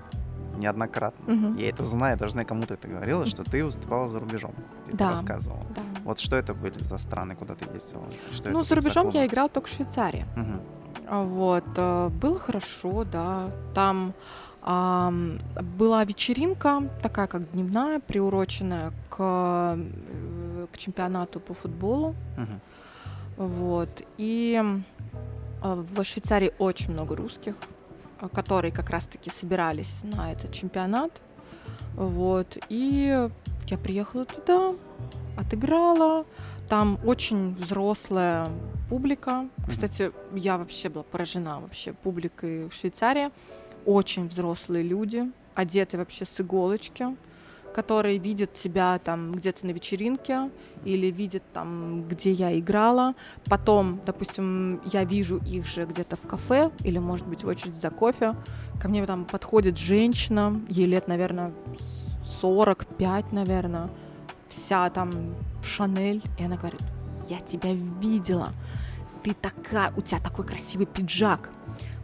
неоднократно. Мгм. Я это знаю, даже знаю, кому ты это говорила, что ты выступала за рубежом. Ты это Да. рассказывала. Да. Вот что это были за страны, куда ты ездила? Что Ну, за рубежом я клубы? играл только в Швейцарии. А, Вот, э, было хорошо, да. Там ам, была вечеринка, такая как дневная, приуроченная к, э, к чемпионату по футболу. Мгм. Вот. И э, в Швейцарии очень много русских, которые как раз-таки собирались на этот чемпионат. Вот. И я приехала туда, отыграла. Там очень взрослая публика. Кстати, я вообще была поражена вообще публикой в Швейцарии. Очень взрослые люди, одеты вообще с иголочки, которые видят тебя там где-то на вечеринке или видят там, где я играла. Потом, допустим, я вижу их же где-то в кафе или, может быть, в очередь за кофе. Ко мне там подходит женщина, ей лет, наверное, 45, наверное, вся там в Шанель. И она говорит, я тебя видела. Ты такая, у тебя такой красивый пиджак.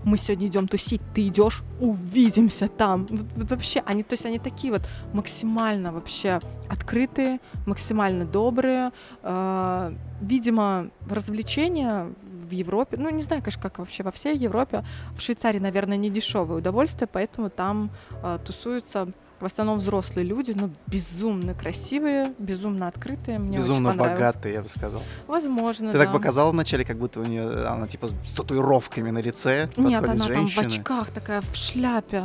Мы сегодня идем тусить, ты идешь, увидимся там. Вот, вот вообще, они, то есть они такие вот максимально вообще открытые, максимально добрые. Э, видимо, развлечения в Европе, ну не знаю, конечно, как вообще во всей Европе, в Швейцарии, наверное, не дешевое удовольствие, поэтому там э, тусуются в основном взрослые люди, но безумно красивые, безумно открытые. Мне Безумно очень богатые, я бы сказал. Возможно, Ты да. так показала вначале, как будто у нее она типа с татуировками на лице. Нет, она там в женщина. очках такая, в шляпе.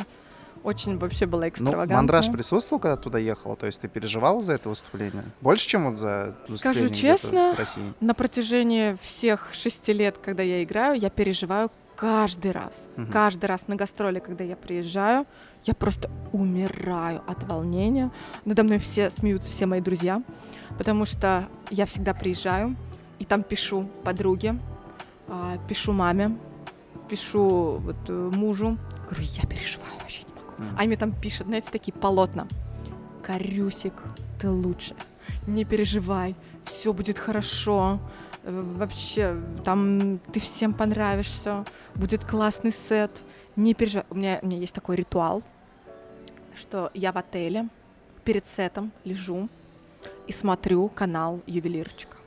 Очень вообще была Ну, экстравагантная. Мандраж присутствовал, когда туда ехала? То есть ты переживала за это выступление? Больше, чем вот за выступление Скажу честно, в России? На протяжении всех шести лет, когда я играю, я переживаю каждый раз. Мгм. Каждый раз на гастроли, когда я приезжаю, я просто умираю от волнения. Надо мной все смеются, все мои друзья, потому что я всегда приезжаю и там пишу подруге, а, пишу маме, пишу вот э, мужу, говорю, я переживаю, вообще не могу. Мгм. А мне там пишут, знаете, такие полотна. Корюсик, ты лучше. Не переживай, все будет хорошо. Э, Вообще, там ты всем понравишься, будет классный сет. Не переживай. У меня, у меня есть такой ритуал, что я в отеле перед сетом лежу и смотрю канал Ювелирчика.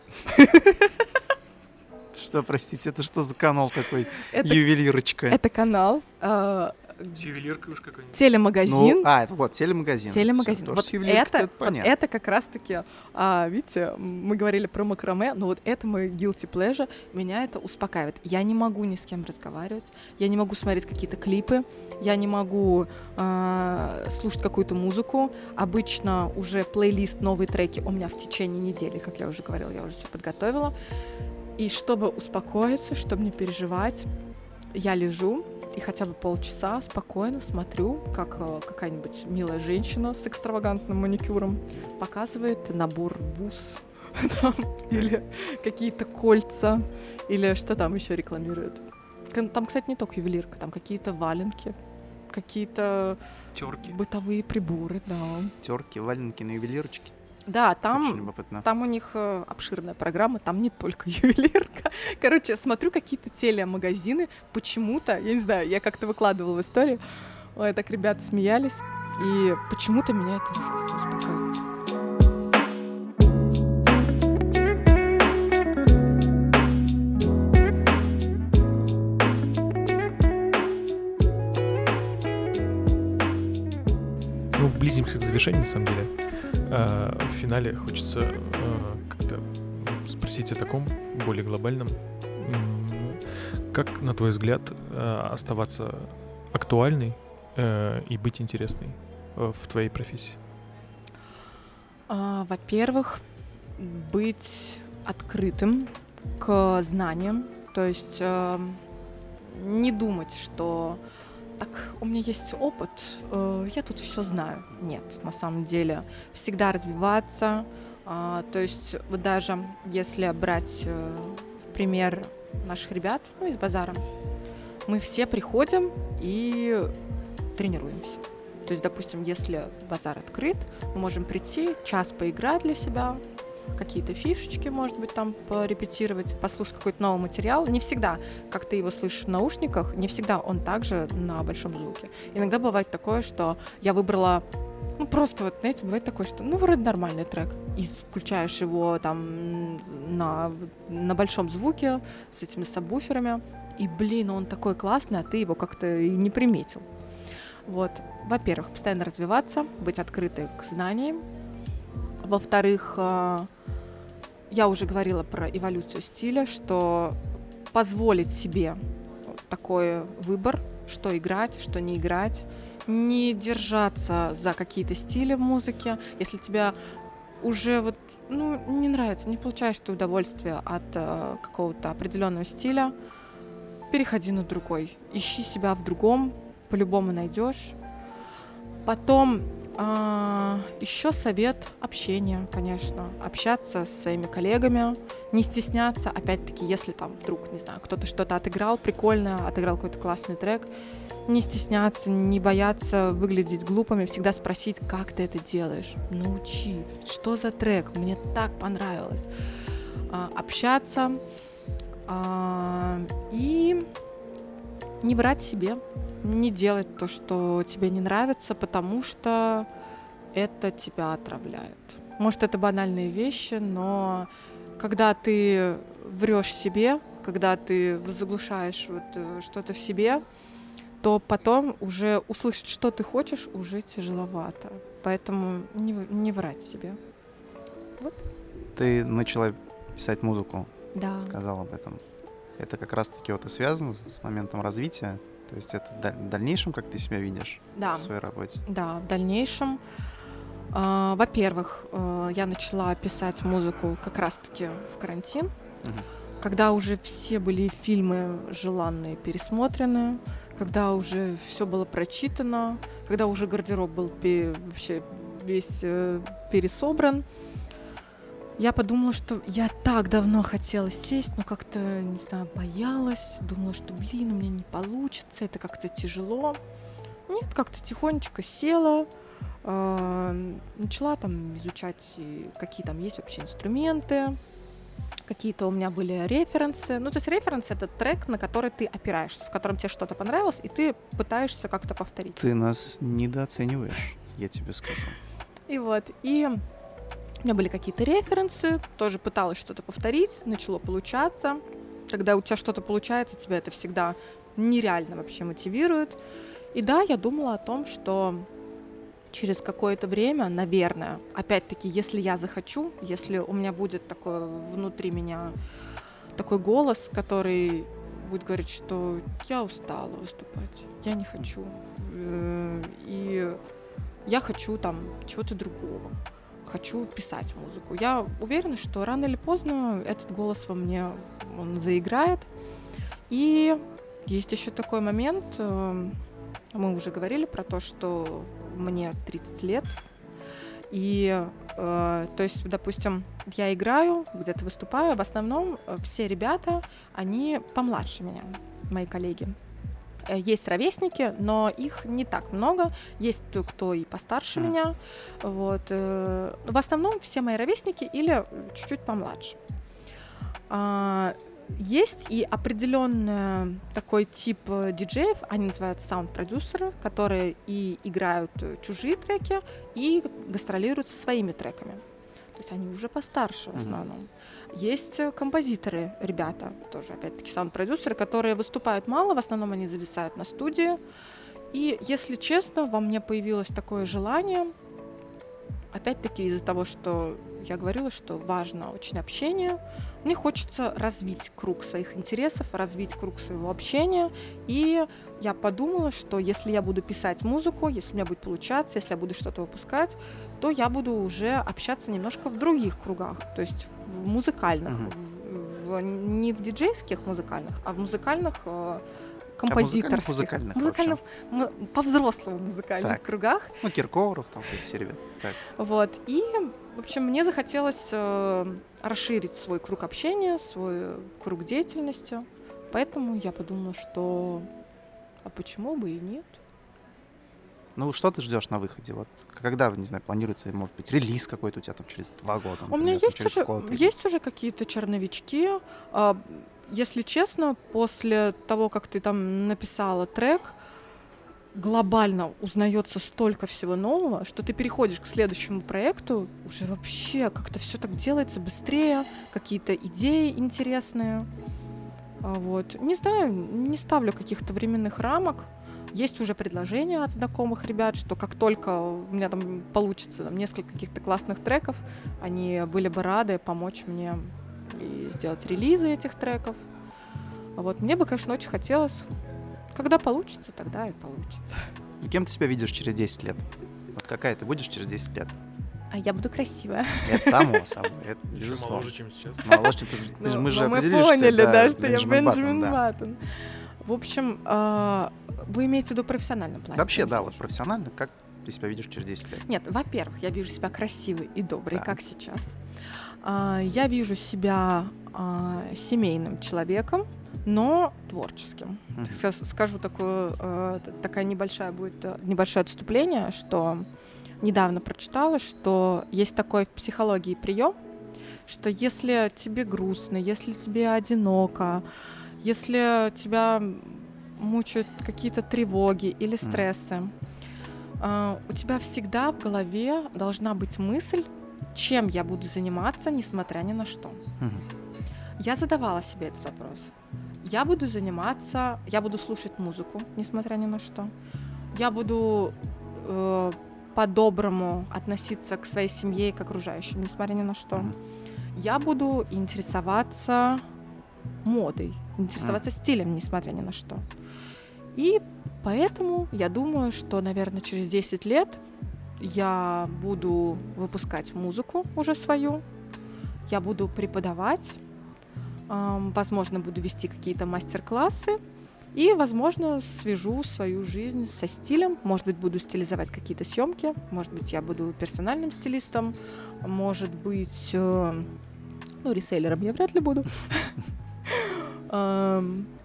Что, простите, это что за канал такой? Это, Ювелирочка. это канал, э, С ювелиркой уж какой-нибудь. телемагазин. Ну, а, это вот, телемагазин. Телемагазин. Всё, Вот это, это вот понятно. это как раз-таки, а, видите, мы говорили про макраме, но вот это мой guilty pleasure, меня это успокаивает. Я не могу ни с кем разговаривать, я не могу смотреть какие-то клипы, я не могу а, слушать какую-то музыку. Обычно уже плейлист, новые треки у меня в течение недели, как я уже говорила, я уже все подготовила. И чтобы успокоиться, чтобы не переживать, я лежу и хотя бы полчаса спокойно смотрю, как э, какая-нибудь милая женщина с экстравагантным маникюром показывает набор бус там, или какие-то кольца, или что там еще рекламируют. Там, кстати, не только ювелирка, там какие-то валенки, какие-то Терки. бытовые приборы, да. Терки, валенки на ювелирочке. Да, там там у них э, обширная программа, там не только ювелирка. Короче, смотрю какие-то телемагазины, почему-то, я не знаю, я как-то выкладывала в истории, ой, так ребята смеялись, и почему-то меня это ужасно успокаивает. Ну, близимся к завершению, на самом деле. А, В финале хочется а, как-то спросить о таком, более глобальном. Как, на твой взгляд, а, оставаться актуальной э, и быть интересной э, в твоей профессии? А, Во-первых, быть открытым к знаниям, то есть э, не думать, что так, у меня есть опыт, э, я тут все знаю. Нет, на самом деле, всегда развиваться. А, то есть, вот даже если брать э, в пример наших ребят, ну, из базара, мы все приходим и тренируемся. То есть, допустим, если базар открыт, мы можем прийти, час поиграть для себя, какие-то фишечки, может быть, там порепетировать, послушать какой-то новый материал. Не всегда, как ты его слышишь в наушниках, не всегда он также на большом звуке. Иногда бывает такое, что я выбрала ну, просто вот, знаете, бывает такое, что, ну, вроде нормальный трек, и включаешь его там на, на большом звуке с этими сабвуферами, и, блин, он такой классный, а ты его как-то и не приметил. Вот. Во-первых, постоянно развиваться, быть открытой к знаниям. Во-вторых, э, я уже говорила про эволюцию стиля, что позволить себе такой выбор, что играть, что не играть, не держаться за какие-то стили в музыке. Если тебя уже вот ну, не нравится, не получаешь ты удовольствие от э, какого-то определенного стиля, переходи на другой. Ищи себя в другом, по-любому найдешь. Потом А, еще совет общения, конечно. Общаться со своими коллегами, не стесняться, опять-таки, если там вдруг, не знаю, кто-то что-то отыграл прикольно, отыграл какой-то классный трек, не стесняться, не бояться выглядеть глупыми, всегда спросить, как ты это делаешь, научи, что за трек, мне так понравилось. А, общаться а, и не врать себе, не делать то, что тебе не нравится, потому что это тебя отравляет. Может, это банальные вещи, но когда ты врешь себе, когда ты заглушаешь вот э, что-то в себе, то потом уже услышать, что ты хочешь, уже тяжеловато. Поэтому не, не врать себе. Вот. Ты начала писать музыку. Да. Сказал об этом. Это как раз-таки вот и связано с моментом развития. То есть это в дальнейшем, как ты себя видишь да. в своей работе? Да, в дальнейшем. Э, во-первых, э, я начала писать музыку как раз-таки в карантин, угу. когда уже все были фильмы желанные пересмотрены, когда уже все было прочитано, когда уже гардероб был вообще весь э, пересобран. Я подумала, что я так давно хотела сесть, но как-то, не знаю, боялась. Думала, что, блин, у меня не получится, это как-то тяжело. Нет, как-то тихонечко села, э, начала там изучать, какие там есть вообще инструменты, какие-то у меня были референсы. Ну, то есть референс — это трек, на который ты опираешься, в котором тебе что-то понравилось, и ты пытаешься как-то повторить. Ты нас недооцениваешь, я тебе скажу. И вот, и у меня были какие-то референсы, тоже пыталась что-то повторить, начало получаться. Когда у тебя что-то получается, тебя это всегда нереально вообще мотивирует. И да, я думала о том, что через какое-то время, наверное, опять-таки, если я захочу, если у меня будет такое внутри меня такой голос, который будет говорить, что я устала выступать, я не хочу, э, и я хочу там чего-то другого хочу писать музыку. Я уверена, что рано или поздно этот голос во мне он заиграет. И есть еще такой момент, э, мы уже говорили про то, что мне 30 лет, и э, то есть, допустим, я играю, где-то выступаю, в основном все ребята, они помладше меня, мои коллеги. Э, есть ровесники, но их не так много. Есть кто и постарше mm. меня. Вот. Э, в основном все мои ровесники или чуть-чуть помладше. А, есть и определенный такой тип э, диджеев, они называются саунд-продюсеры, которые и играют чужие треки, и гастролируют со своими треками. То есть они уже постарше в основном. Mm-hmm. Есть э, композиторы, ребята, тоже опять-таки саунд-продюсеры, которые выступают мало, в основном они зависают на студии. И, если честно, во мне появилось такое желание, опять-таки из-за того, что я говорила, что важно очень общение, мне хочется развить круг своих интересов, развить круг своего общения. И я подумала, что если я буду писать музыку, если у меня будет получаться, если я буду что-то выпускать, то я буду уже общаться немножко в других кругах, то есть в музыкальных, угу. в, в, не в диджейских музыкальных, а в музыкальных э, композиторских. А музыкальных, музыкальных, музыкальных по-взрослому музыкальных так. кругах. Ну, Киркоров, там, все ребята. Так. Вот, и, в общем, мне захотелось э, расширить свой круг общения, свой круг деятельности, поэтому я подумала, что а почему бы и нет? Ну, что ты ждешь на выходе? Вот когда, не знаю, планируется, может быть, релиз какой-то у тебя там через два года? Например, у меня есть уже, есть уже какие-то черновички. А, если честно, после того, как ты там написала трек, глобально узнается столько всего нового, что ты переходишь к следующему проекту, уже вообще как-то все так делается быстрее, какие-то идеи интересные. А, вот. Не знаю, не ставлю каких-то временных рамок. Есть уже предложения от знакомых ребят, что как только у меня там получится там, несколько каких-то классных треков, они были бы рады помочь мне и сделать релизы этих треков. Вот мне бы, конечно, очень хотелось. Когда получится, тогда и получится. И кем ты себя видишь через 10 лет? Вот какая ты будешь через 10 лет? А я буду красивая. Это самого самого. Это безусловно. моложе, чем сейчас. Моложе, чем ты. Мы же определили, Мы поняли, да, что я Бенджамин Баттон. В общем, а, вы имеете в виду профессиональном плане? Вообще, да, вот профессионально, как ты себя видишь через 10 лет? Нет, во-первых, я вижу себя красивой и доброй, как сейчас. А, Я вижу себя а, семейным человеком, но творческим. Сейчас скажу такое, т- такая небольшая будет небольшое отступление, что недавно прочитала, что есть такой в психологии прием, что если тебе грустно, если тебе одиноко, если тебя мучают какие-то тревоги или стрессы, а, у тебя всегда в голове должна быть мысль, чем я буду заниматься, несмотря ни на что. Я задавала себе этот вопрос. Я буду заниматься, я буду слушать музыку, несмотря ни на что. Я буду э, по-доброму относиться к своей семье и к окружающим, несмотря ни на что. Я буду интересоваться модой, интересоваться стилем, несмотря ни на что. И поэтому я думаю, что, наверное, через 10 лет я буду выпускать музыку уже свою, я буду преподавать, возможно, буду вести какие-то мастер-классы и, возможно, свяжу свою жизнь со стилем. Может быть, буду стилизовать какие-то съемки, может быть, я буду персональным стилистом, может быть, э, ну, ресейлером я вряд ли буду.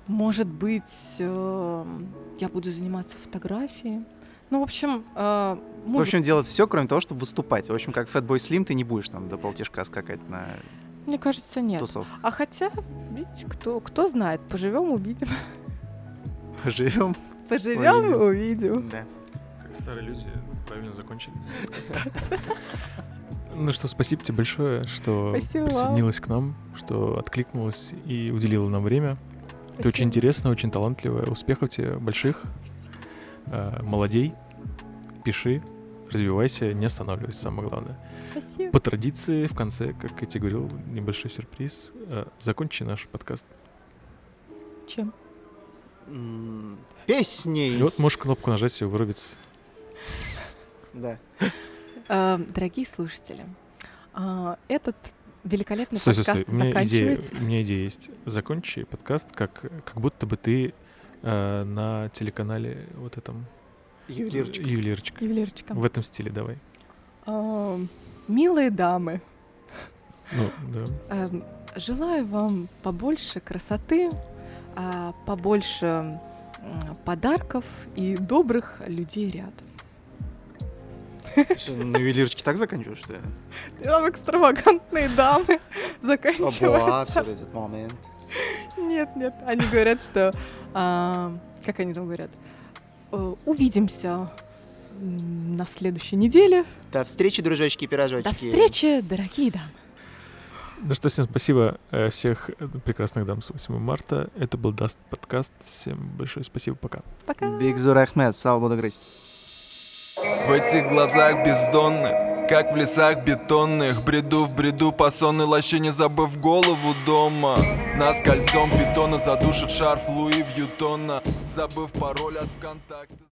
Может быть, э, я буду заниматься фотографией. Ну, в общем, э, В музыка- общем, делать все, кроме того, чтобы выступать. В общем, как Fatboy Slim, ты не будешь там до полтишка скакать на мне кажется, нет. тусовку. А хотя, видите, кто, кто знает, поживем, увидим. Живем. Поживем, Увидим. увидим. Да. Как старые люди правильно закончили. Ну что, спасибо тебе большое, что Спасибо вам. присоединилась к нам, что откликнулась и уделила нам время. Ты очень Спасибо. интересная, очень талантливая. Успехов тебе больших. Э, Молодей. Пиши, развивайся, не останавливайся, самое главное. Спасибо. По традиции, в конце, как я тебе говорил, небольшой сюрприз. Э, Закончи наш подкаст. Чем? Песней. И вот можешь кнопку нажать, все вырубится. Да. Э, Дорогие слушатели, этот великолепный Стой, стой, подкаст стой. У меня, идея, заканчивается. у меня идея есть. Закончи подкаст, как, как будто бы ты э, на телеканале вот этом... Ювелирчик. Ювелирчик. Ювелирчика. В этом стиле давай. А, Милые дамы, Ну, да. эм, желаю вам побольше красоты, а, побольше подарков и добрых людей рядом. Что, на ювелирчике так заканчиваешь, что ли? Там экстравагантные дамы заканчивают. Оба, все этот момент. Нет, нет, они говорят, что... а, как они там говорят? Э, Увидимся на следующей неделе. До встречи, дружочки-пирожочки. До встречи, дорогие дамы. Ну что, всем спасибо. э, Всех прекрасных дам с 8 марта. Это был Dast подкаст. Всем большое спасибо. Пока. Пока. Бигзур Ахмед, сал буду грызть. В этих глазах бездонных Как в лесах бетонных Бреду в бреду по сонной лощине Забыв голову дома. Нас кольцом питона Задушит шарф Луи Вьютона Забыв пароль от ВКонтакте